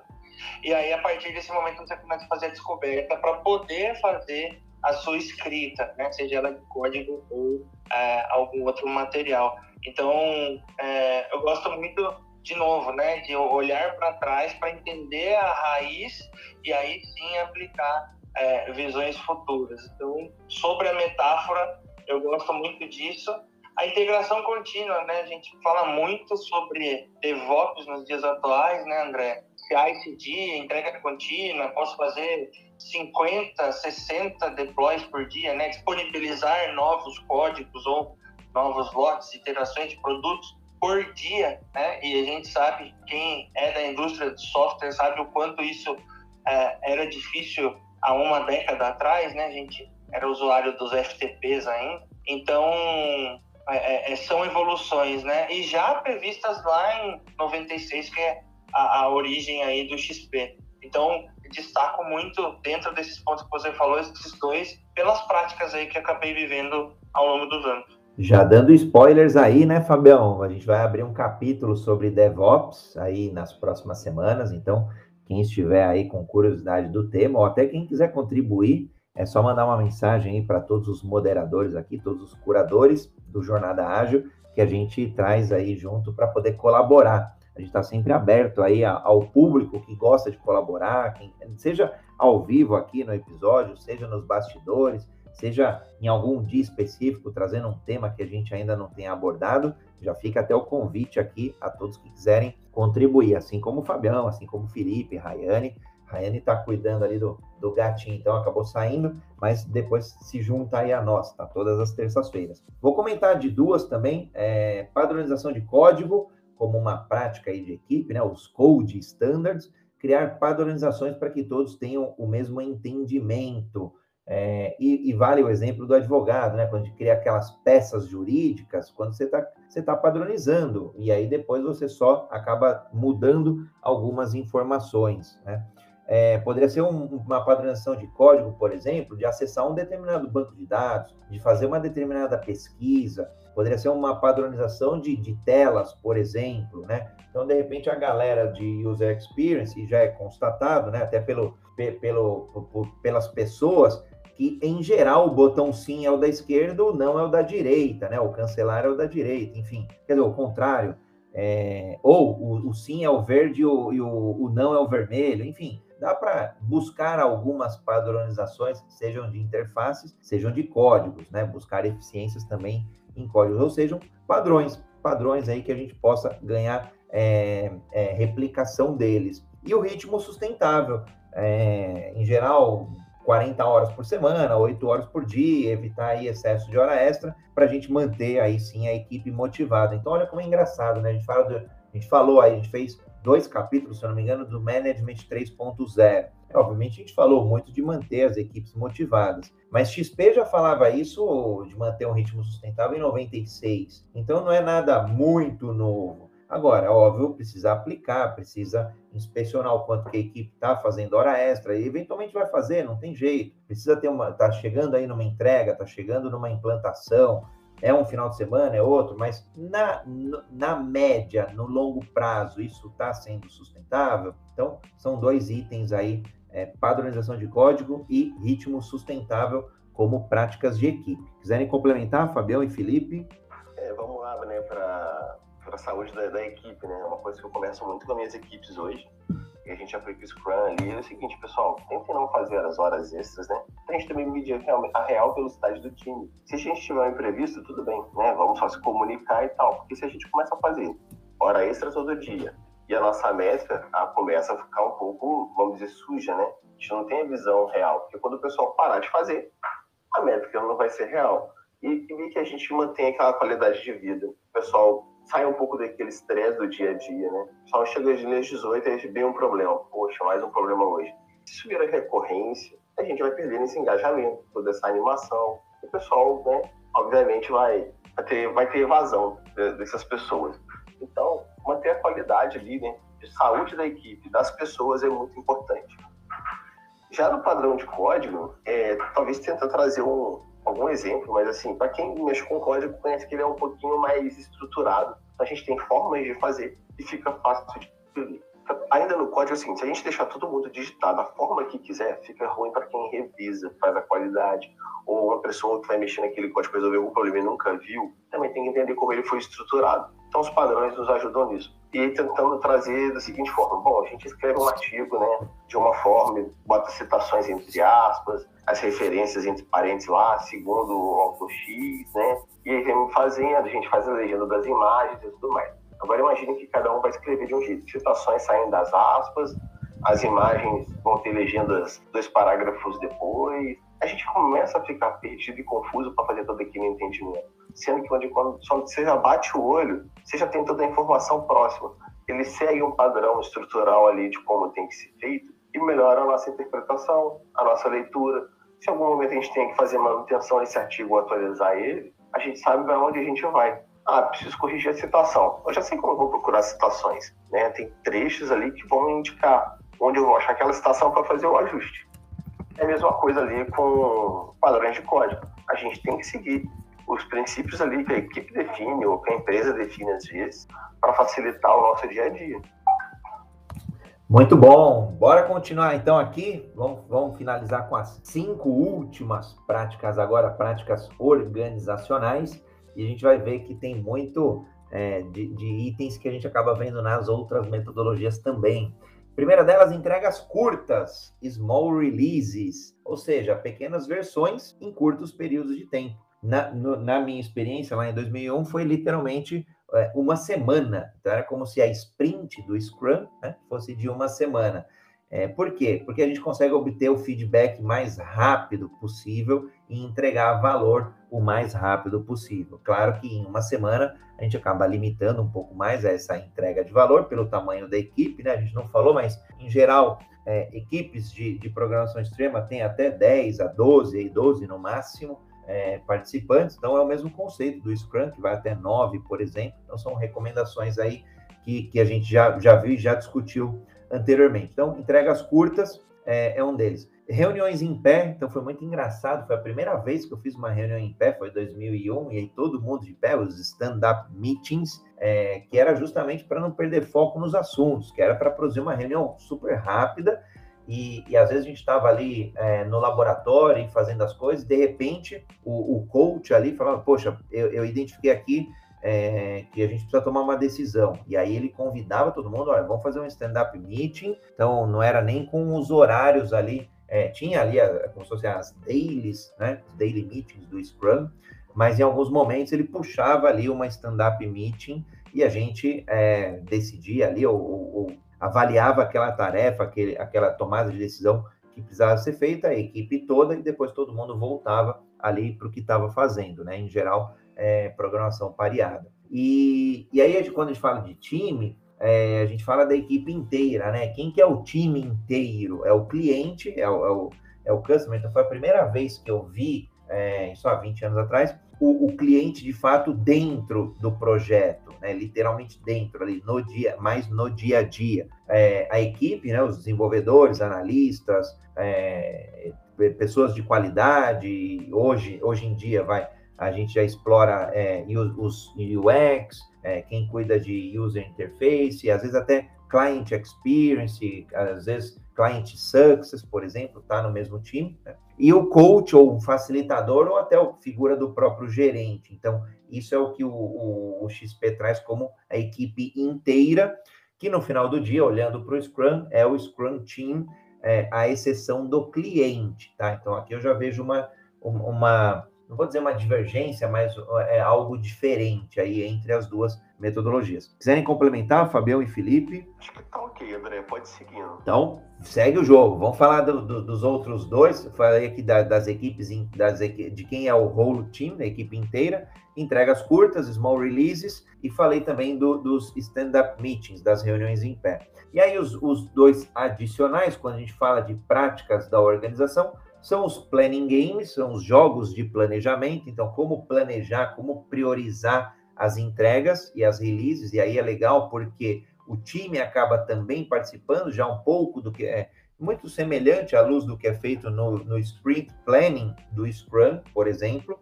E aí, a partir desse momento, você começa a fazer a descoberta para poder fazer a sua escrita, né, seja ela de código ou é, algum outro material. Então, é, eu gosto muito, de novo, né, de olhar para trás para entender a raiz e aí sim aplicar é, visões futuras. Então, sobre a metáfora, eu gosto muito disso. A integração contínua, né? A gente fala muito sobre DevOps nos dias atuais, né, André? CI/CD, entrega contínua, posso fazer 50, 60 deploys por dia, né? Disponibilizar novos códigos ou novos lotes, iterações de produtos por dia, né? E a gente sabe, quem é da indústria de software sabe o quanto isso é, era difícil há uma década atrás, né? A gente era usuário dos FTPs ainda. Então, é, é, é, são evoluções, né? E já previstas lá em 96, que é a, a origem aí do XP. Então, destaco muito dentro desses pontos que você falou, esses dois, pelas práticas aí que acabei vivendo ao longo dos anos. Já dando spoilers aí, né, Fabião? A gente vai abrir um capítulo sobre DevOps aí nas próximas semanas, então quem estiver aí com curiosidade do tema, ou até quem quiser contribuir, é só mandar uma mensagem aí para todos os moderadores aqui, todos os curadores do Jornada Ágil, que a gente traz aí junto para poder colaborar. A gente está sempre aberto aí ao público que gosta de colaborar, quem, seja ao vivo aqui no episódio, seja nos bastidores, seja em algum dia específico, trazendo um tema que a gente ainda não tenha abordado. Já fica até o convite aqui a todos que quiserem contribuir, assim como o Fabião, assim como o Felipe, Rayane, Rayane está cuidando ali do, do gatinho, então acabou saindo, mas depois se junta aí a nós, tá? Todas as terças-feiras. Vou comentar de duas também, é, padronização de código, como uma prática aí de equipe, né? Os code standards, criar padronizações para que todos tenham o mesmo entendimento. É, e, e, vale o exemplo do advogado, né? Quando a gente cria aquelas peças jurídicas, quando você está você tá padronizando, e aí depois você só acaba mudando algumas informações, né? É, poderia ser um, uma padronização de código, por exemplo, de acessar um determinado banco de dados, de fazer uma determinada pesquisa, poderia ser uma padronização de, de telas, por exemplo, né? Então, de repente, a galera de user experience já é constatado, né, até pelo, pelo, pelas pessoas, que em geral o botão sim é o da esquerda, ou não é o da direita, né? O cancelar é o da direita, enfim, quer dizer, o contrário. é, ou o, o, sim é o verde e, o, e o, o não é o vermelho, enfim, dá para buscar algumas padronizações, sejam de interfaces, sejam de códigos, né? Buscar eficiências também em códigos, ou sejam padrões, padrões aí que a gente possa ganhar é, é, replicação deles. E o ritmo sustentável, é, em geral, 40 horas por semana, 8 horas por dia, evitar aí excesso de hora extra, para a gente manter aí sim a equipe motivada. Então, olha como é engraçado, né? A gente, fala do, a gente falou aí, a gente fez dois capítulos, se eu não me engano, do Management 3.0. Obviamente, a gente falou muito de manter as equipes motivadas, mas XP já falava isso de manter um ritmo sustentável em 96. Então, não é nada muito novo. Agora, óbvio, precisa aplicar, precisa inspecionar o quanto que a equipe está fazendo hora extra, e eventualmente vai fazer, não tem jeito. Precisa ter uma. Está chegando aí numa entrega, está chegando numa implantação, é um final de semana, é outro, mas na, na média, no longo prazo, isso está sendo sustentável. Então, são dois itens aí: é, padronização de código e ritmo sustentável como práticas de equipe. Quiserem complementar, Fabião e Felipe? É, vamos lá, né, para a saúde da, da, equipe, né? É uma coisa que eu converso muito com as minhas equipes hoje. E a gente aplica o Scrum ali. É o seguinte, pessoal, tentem não fazer as horas extras, né? A gente também medir a real velocidade do time. Se a gente tiver um imprevisto, tudo bem, né? Vamos só se comunicar e tal. Porque se a gente começa a fazer hora extra todo dia e a nossa métrica a, começa a ficar um pouco, vamos dizer, suja, né? A gente não tem a visão real. Porque quando o pessoal parar de fazer, a métrica não vai ser real. E, e que a gente mantém aquela qualidade de vida. O pessoal sai um pouco daquele estresse do dia a dia, né? Só chega mês 18 e vem um problema. Poxa, mais um problema hoje. Se isso vira recorrência, a gente vai perder esse engajamento, toda essa animação. O pessoal, né, obviamente, vai, vai, ter, vai ter evasão dessas pessoas. Então, manter a qualidade ali, né, de saúde da equipe, das pessoas, é muito importante. Já no padrão de código, é, talvez tenta trazer um, algum exemplo, mas assim, para quem mexe com código, conhece que ele é um pouquinho mais estruturado. A gente tem formas de fazer e fica fácil de ler. Ainda no código, assim, se a gente deixar todo mundo digitar da forma que quiser, fica ruim para quem revisa, faz a qualidade. Ou uma pessoa que vai mexer naquele código resolver algum problema e nunca viu, também tem que entender como ele foi estruturado. Então, os padrões nos ajudam nisso. E tentando trazer da seguinte forma: bom, a gente escreve um artigo, né, de uma forma, bota citações entre aspas, as referências entre parênteses lá, segundo o autor X, né, e aí vem fazendo, a gente faz a legenda das imagens e tudo mais. Agora, imagine que cada um vai escrever de um jeito: citações saem das aspas, as imagens vão ter legendas dois parágrafos depois. A gente começa a ficar perdido e confuso para fazer todo aquele entendimento sendo que quando você já bate o olho, você já tem toda a informação próxima. Ele segue um padrão estrutural ali de como tem que ser feito e melhora a nossa interpretação, a nossa leitura. Se em algum momento a gente tem que fazer manutenção desse artigo ou atualizar ele, a gente sabe para onde a gente vai. Ah, preciso corrigir a citação. Eu já sei como eu vou procurar citações. Né? Tem trechos ali que vão indicar onde eu vou achar aquela citação para fazer o ajuste. É a mesma coisa ali com padrões de código. A gente tem que seguir os princípios ali que a equipe define ou que a empresa define às vezes para facilitar o nosso dia a dia. Muito bom. Bora continuar então aqui. Vamos, vamos finalizar com as cinco últimas práticas agora, práticas organizacionais. E a gente vai ver que tem muito é, de, de itens que a gente acaba vendo nas outras metodologias também. Primeira delas, entregas curtas, small releases, ou seja, pequenas versões em curtos períodos de tempo na, no, na minha experiência lá em 2001 foi literalmente é, uma semana. Então era como se a sprint do Scrum né, fosse de uma semana. É, por quê? Porque a gente consegue obter o feedback mais rápido possível e entregar valor o mais rápido possível. Claro que em uma semana a gente acaba limitando um pouco mais essa entrega de valor pelo tamanho da equipe, né? A gente não falou, mas em geral, é, equipes de, de programação extrema têm até 10 a 12, e 12 no máximo é, participantes, então é o mesmo conceito do Scrum, que vai até nove, por exemplo. Então, são recomendações aí que, que a gente já, já viu e já discutiu anteriormente. Então, entregas curtas é, é, um deles. Reuniões em pé, então foi muito engraçado. Foi a primeira vez que eu fiz uma reunião em pé, foi em 2001, e aí todo mundo de pé, os stand-up meetings, é, que era justamente para não perder foco nos assuntos, que era para produzir uma reunião super rápida e, e, às vezes a gente estava ali é, no laboratório fazendo as coisas, de repente o, o coach ali falava, poxa, eu, eu identifiquei aqui é, que a gente precisa tomar uma decisão. E aí ele convidava todo mundo, olha, vamos fazer um stand-up meeting. Então não era nem com os horários ali, é, tinha ali a, como se fossem as dailies, né, daily meetings do Scrum, mas em alguns momentos ele puxava ali uma stand-up meeting e a gente é, decidia ali ou, ou, avaliava aquela tarefa, aquele, aquela tomada de decisão que precisava ser feita, a equipe toda, e depois todo mundo voltava ali para o que estava fazendo, né? Em geral, é, programação pareada. E, e aí, quando a gente fala de time, é, a gente fala da equipe inteira, né? Quem que é o time inteiro? É o cliente, é o, é o, é o customer. Então, foi a primeira vez que eu vi, é, há 20 anos atrás, o, o, cliente de fato dentro do projeto, né? literalmente dentro ali, no dia, mais no dia a dia. É, a equipe, né? os desenvolvedores, analistas, é, pessoas de qualidade, hoje, hoje em dia vai a gente já explora é, os UX, é, quem cuida de user interface, às vezes até client experience, às vezes client success, por exemplo, está no mesmo time. Né? E o coach ou facilitador ou até a figura do próprio gerente. Então, isso é o que o, o, o XP traz como a equipe inteira, que no final do dia, olhando para o Scrum, é o Scrum Team, é, a exceção do cliente, tá? Então, aqui eu já vejo uma, uma não vou dizer uma divergência, mas é algo diferente aí entre as duas metodologias. Quiserem complementar, Fabião e Felipe? Acho que tá ok, André, pode seguir. Então, segue o jogo. Vamos falar do, do, dos outros dois. Falei aqui da, das equipes, das, de quem é o whole team, da equipe inteira, entregas curtas, small releases, e falei também do, dos stand-up meetings, das reuniões em pé. E aí, os, os dois adicionais, quando a gente fala de práticas da organização, são os planning games, são os jogos de planejamento. Então, como planejar, como priorizar as entregas e as releases. E aí é legal porque o time acaba também participando já um pouco do que é muito semelhante à luz do que é feito no, no sprint planning do Scrum, por exemplo.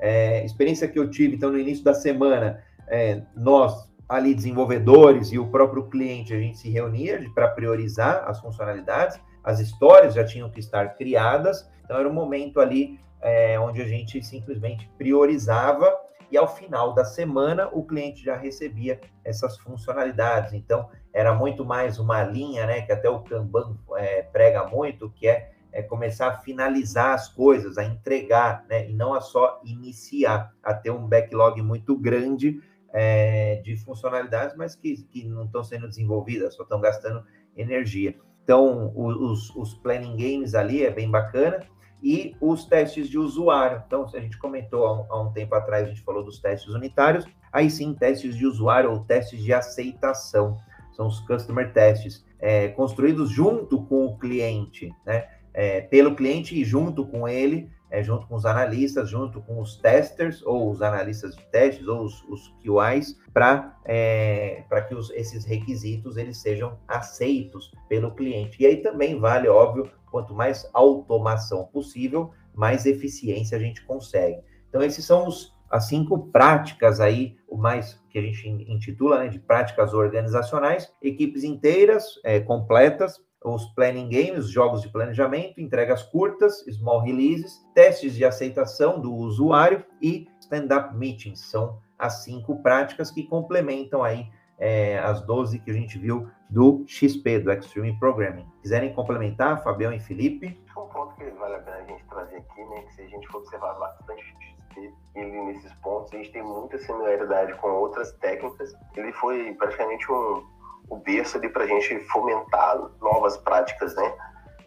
É, experiência que eu tive, então, no início da semana, é, nós, ali, desenvolvedores e o próprio cliente, a gente se reunia para priorizar as funcionalidades as histórias já tinham que estar criadas, então era um momento ali é, onde a gente simplesmente priorizava e ao final da semana o cliente já recebia essas funcionalidades. Então era muito mais uma linha, né, que até o Kanban é, prega muito, que é, é, começar a finalizar as coisas, a entregar, né, e não a só iniciar, a ter um backlog muito grande é, de funcionalidades, mas que, que não estão sendo desenvolvidas, só estão gastando energia. Então, os, os planning games ali é bem bacana. E os testes de usuário. Então, a gente comentou há um, há um tempo atrás, a gente falou dos testes unitários. Aí sim, testes de usuário ou testes de aceitação. São os customer tests, é, construídos junto com o cliente, né? É, pelo cliente e junto com ele, é, junto com os analistas, junto com os testers, ou os analistas de testes, ou os, os QIs, para é, que os, esses requisitos eles sejam aceitos pelo cliente. E aí também vale, óbvio, quanto mais automação possível, mais eficiência a gente consegue. Então, esses são os, as cinco práticas aí, o mais que a gente intitula né, de práticas organizacionais, equipes inteiras, é, completas, os planning games, jogos de planejamento, entregas curtas, small releases, testes de aceitação do usuário e stand-up meetings. São as cinco práticas que complementam aí é, as 12 que a gente viu do XP, do Extreme Programming. Quiserem complementar, Fabião e Felipe? Um ponto que vale a pena a gente trazer aqui, né, que se a gente for observar bastante XP, ele nesses pontos, a gente tem muita similaridade com outras técnicas. Ele foi praticamente um o berço ali para a gente fomentar novas práticas, né?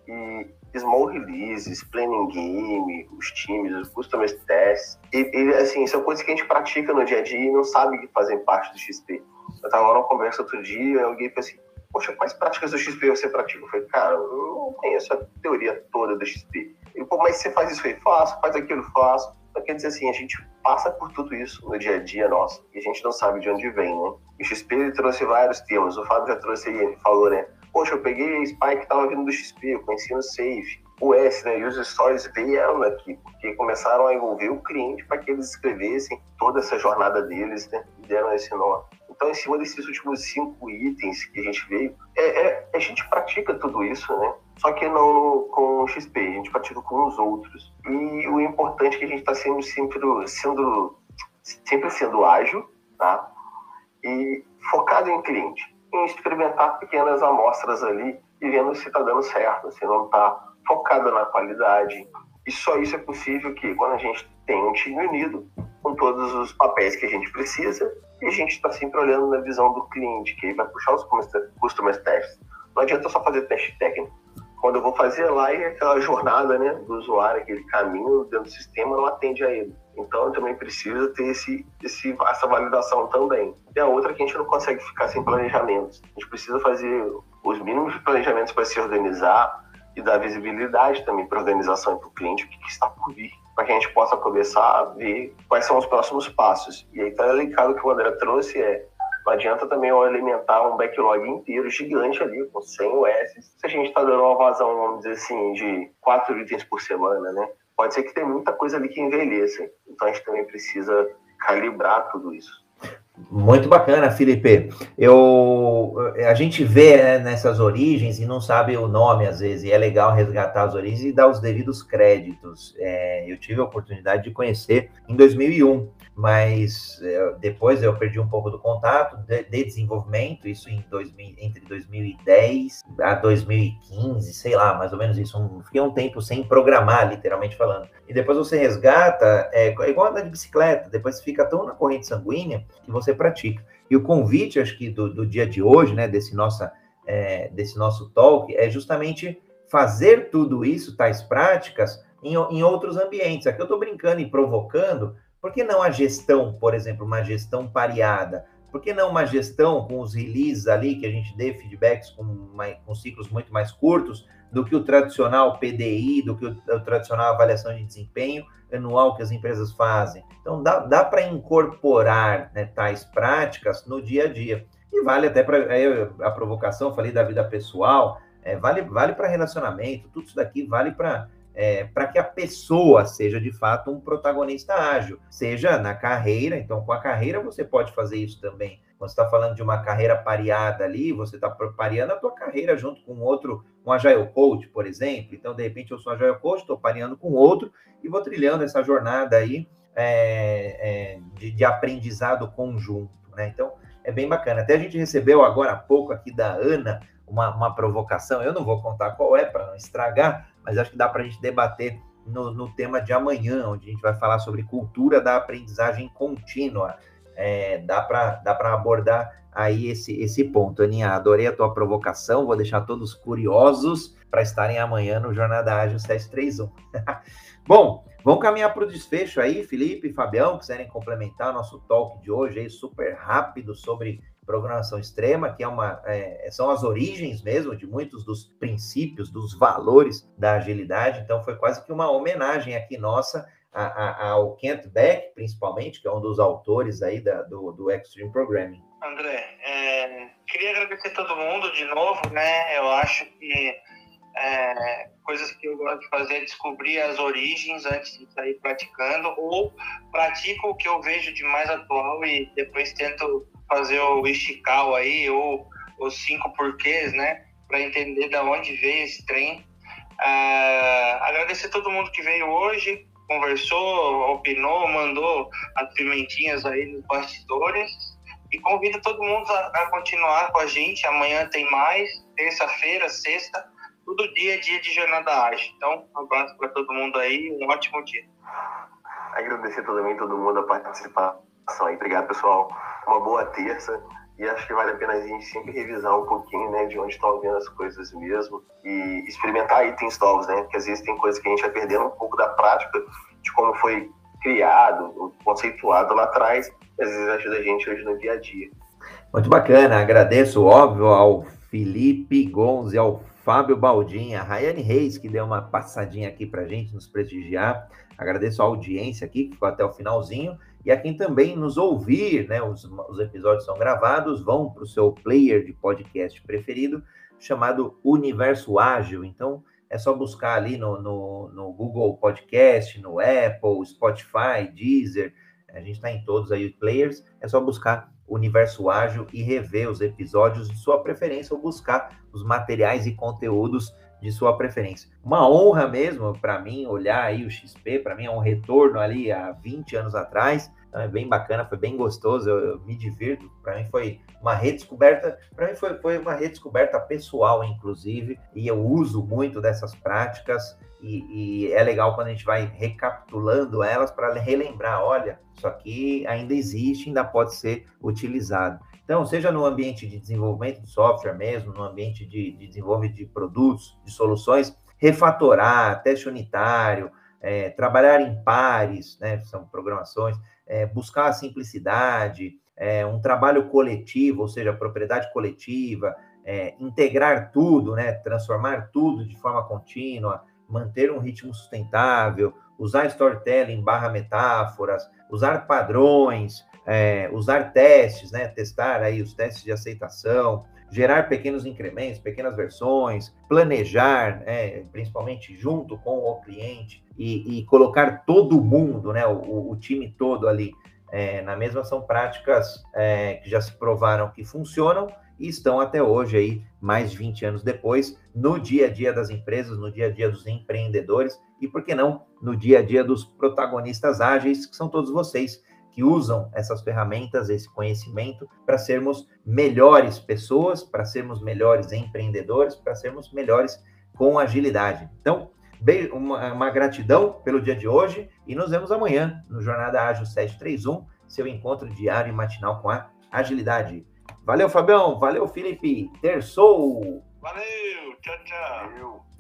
E small releases, planning game, os times, os customer tests, e, e, assim, são coisas que a gente pratica no dia a dia e não sabe que fazem parte do XP. Eu estava numa conversa outro dia e alguém falou assim, poxa, quais práticas do XP você pratica? Eu falei, cara, eu não conheço a teoria toda do XP. Pô, mas você faz isso? Falei, faço, faz aquilo, faço. Então, quer dizer assim, a gente passa por tudo isso no dia a dia nosso e a gente não sabe de onde vem, né? O XP trouxe vários termos, o Fábio já trouxe aí, falou, né? Poxa, eu peguei Spike que estava vindo do XP, eu conheci no Safe. O S, né, e os stories vieram daqui, porque começaram a envolver o cliente para que eles escrevessem toda essa jornada deles, né? E deram esse nome. Então, em cima desses últimos cinco itens que a gente veio, é, é, a gente pratica tudo isso, né? Só que não com o XP, a gente pratica com os outros. E o importante é que a gente está sendo sempre sendo, sempre sendo ágil, tá? E focado em cliente, em experimentar pequenas amostras ali e vendo se está dando certo, se não está focado na qualidade. E só isso é possível que quando a gente tem um time unido, com todos os papéis que a gente precisa, e a gente está sempre olhando na visão do cliente, que vai puxar os customer tests. Não adianta só fazer teste técnico. Quando eu vou fazer lá, e aquela jornada né, do usuário, aquele caminho dentro do sistema, não atende a ele. Então, eu também preciso ter esse, esse, essa validação também. E a outra é que a gente não consegue ficar sem planejamentos. A gente precisa fazer os mínimos planejamentos para se organizar e dar visibilidade também para a organização e para o cliente, o que, que está por vir para que a gente possa começar a ver quais são os próximos passos. E aí está ligado que o André trouxe é não adianta também eu alimentar um backlog inteiro gigante ali, com 100 US, se a gente está dando uma vazão, vamos dizer assim, de quatro itens por semana, né? Pode ser que tenha muita coisa ali que envelheça. Então a gente também precisa calibrar tudo isso. Muito bacana, Felipe. Eu, a gente vê né, nessas origens e não sabe o nome às vezes, e é legal resgatar as origens e dar os devidos créditos. É, eu tive a oportunidade de conhecer em 2001 mas é, depois eu perdi um pouco do contato de, de desenvolvimento, isso em 2000, entre 2010 a 2015, sei lá, mais ou menos isso. Um, fiquei um tempo sem programar, literalmente falando. E depois você resgata, é, é igual andar de bicicleta, depois você fica tão na corrente sanguínea que você pratica. E o convite, acho que do, do dia de hoje, né, desse, nossa, é, desse nosso talk, é justamente fazer tudo isso, tais práticas, em, em outros ambientes. Aqui eu estou brincando e provocando, por que não a gestão, por exemplo, uma gestão pareada? Por que não uma gestão com os releases ali, que a gente dê feedbacks com, com ciclos muito mais curtos do que o tradicional PDI, do que o, o tradicional avaliação de desempenho anual que as empresas fazem? Então, dá, dá para incorporar né, tais práticas no dia a dia. E vale até para a provocação, falei da vida pessoal, é, vale, vale para relacionamento, tudo isso daqui vale para é, para que a pessoa seja de fato um protagonista ágil, seja na carreira. Então, com a carreira você pode fazer isso também. Quando você está falando de uma carreira pareada ali, você está pareando a tua carreira junto com outro, um Agile Coach, por exemplo. Então, de repente, eu sou Agile Coach, estou pareando com outro e vou trilhando essa jornada aí é, é, de, de, aprendizado conjunto. Né? Então, é bem bacana. Até a gente recebeu agora há pouco aqui da Ana uma, uma provocação, eu não vou contar qual é para não estragar, mas acho que dá para a gente debater no, no, tema de amanhã, onde a gente vai falar sobre cultura da aprendizagem contínua. É, dá para dá abordar aí esse, esse ponto. Aninha, adorei a tua provocação, vou deixar todos curiosos para estarem amanhã no Jornada Ágil 731. Bom, vamos caminhar para o desfecho aí, Felipe e Fabião, quiserem complementar nosso talk de hoje aí, super rápido sobre programação extrema, que é uma, é, são as origens mesmo de muitos dos princípios, dos valores da agilidade. Então, foi quase que uma homenagem aqui nossa a, a, ao Kent Beck, principalmente, que é um dos autores aí da, do, do Extreme Programming. André, é, queria agradecer todo mundo de novo, né? Eu acho que é, coisas que eu gosto de fazer é descobrir as origens antes de sair praticando, ou pratico o que eu vejo de mais atual e depois tento fazer o estical aí, ou os cinco porquês, né? Para entender de onde veio esse trem. Uh, agradecer todo mundo que veio hoje, conversou, opinou, mandou as pimentinhas aí nos bastidores. E convido todo mundo a, a continuar com a gente. Amanhã tem mais, terça-feira, sexta, todo dia é dia de jornada ágil. Então, um abraço para todo mundo aí, um ótimo dia. Agradecer também todo mundo a participação aí. Obrigado, pessoal uma boa terça e acho que vale a pena a gente sempre revisar um pouquinho, né, de onde estão vendo as coisas mesmo e experimentar itens novos, né, porque às vezes tem coisas que a gente vai perdendo um pouco da prática de como foi criado, conceituado lá atrás, às vezes ajuda a gente hoje no dia a dia. Muito bacana, agradeço, óbvio, ao Felipe Gonzi, ao Fábio Baldinha, Rayane Reis, que deu uma passadinha aqui para gente nos prestigiar. Agradeço a audiência aqui, que ficou até o finalzinho. E a quem também nos ouvir, né? Os, os episódios são gravados, vão para o seu player de podcast preferido, chamado Universo Ágil. Então, é só buscar ali no, no, no Google Podcast, no Apple, Spotify, Deezer. A gente está em todos aí os players. É só buscar Universo Ágil e rever os episódios de sua preferência ou buscar os materiais e conteúdos de sua preferência. Uma honra mesmo para mim olhar aí o XP, para mim é um retorno ali há 20 anos atrás. Então é bem bacana, foi bem gostoso, eu, eu me divirto. Para mim foi uma redescoberta, para mim foi, foi uma redescoberta pessoal, inclusive, e eu uso muito dessas práticas. E, e, é legal quando a gente vai recapitulando elas para relembrar, olha, isso aqui ainda existe, ainda pode ser utilizado. Então, seja no ambiente de desenvolvimento de software mesmo, no ambiente de, de desenvolvimento de produtos, de soluções, refatorar, teste unitário, é, trabalhar em pares, né, são programações, é, buscar a simplicidade, é, um trabalho coletivo, ou seja, propriedade coletiva, é, integrar tudo, né, transformar tudo de forma contínua, manter um ritmo sustentável, usar storytelling barra metáforas, usar padrões, é, usar testes, né, testar aí os testes de aceitação, gerar pequenos incrementos, pequenas versões, planejar, né, principalmente junto com o cliente e, e colocar todo mundo, né, o, o time todo ali é, na mesma são práticas é, que já se provaram que funcionam e estão até hoje aí, mais de 20 anos depois, no dia a dia das empresas, no dia a dia dos empreendedores e, por que não, no dia a dia dos protagonistas ágeis, que são todos vocês que usam essas ferramentas, esse conhecimento, para sermos melhores pessoas, para sermos melhores empreendedores, para sermos melhores com agilidade. Então, uma, uma gratidão pelo dia de hoje e nos vemos amanhã no Jornada Ágil 731, seu encontro diário e matinal com a agilidade. Valeu, Fabião. Valeu, Felipe. Terçou. Valeu. Tchau, tchau. Valeu.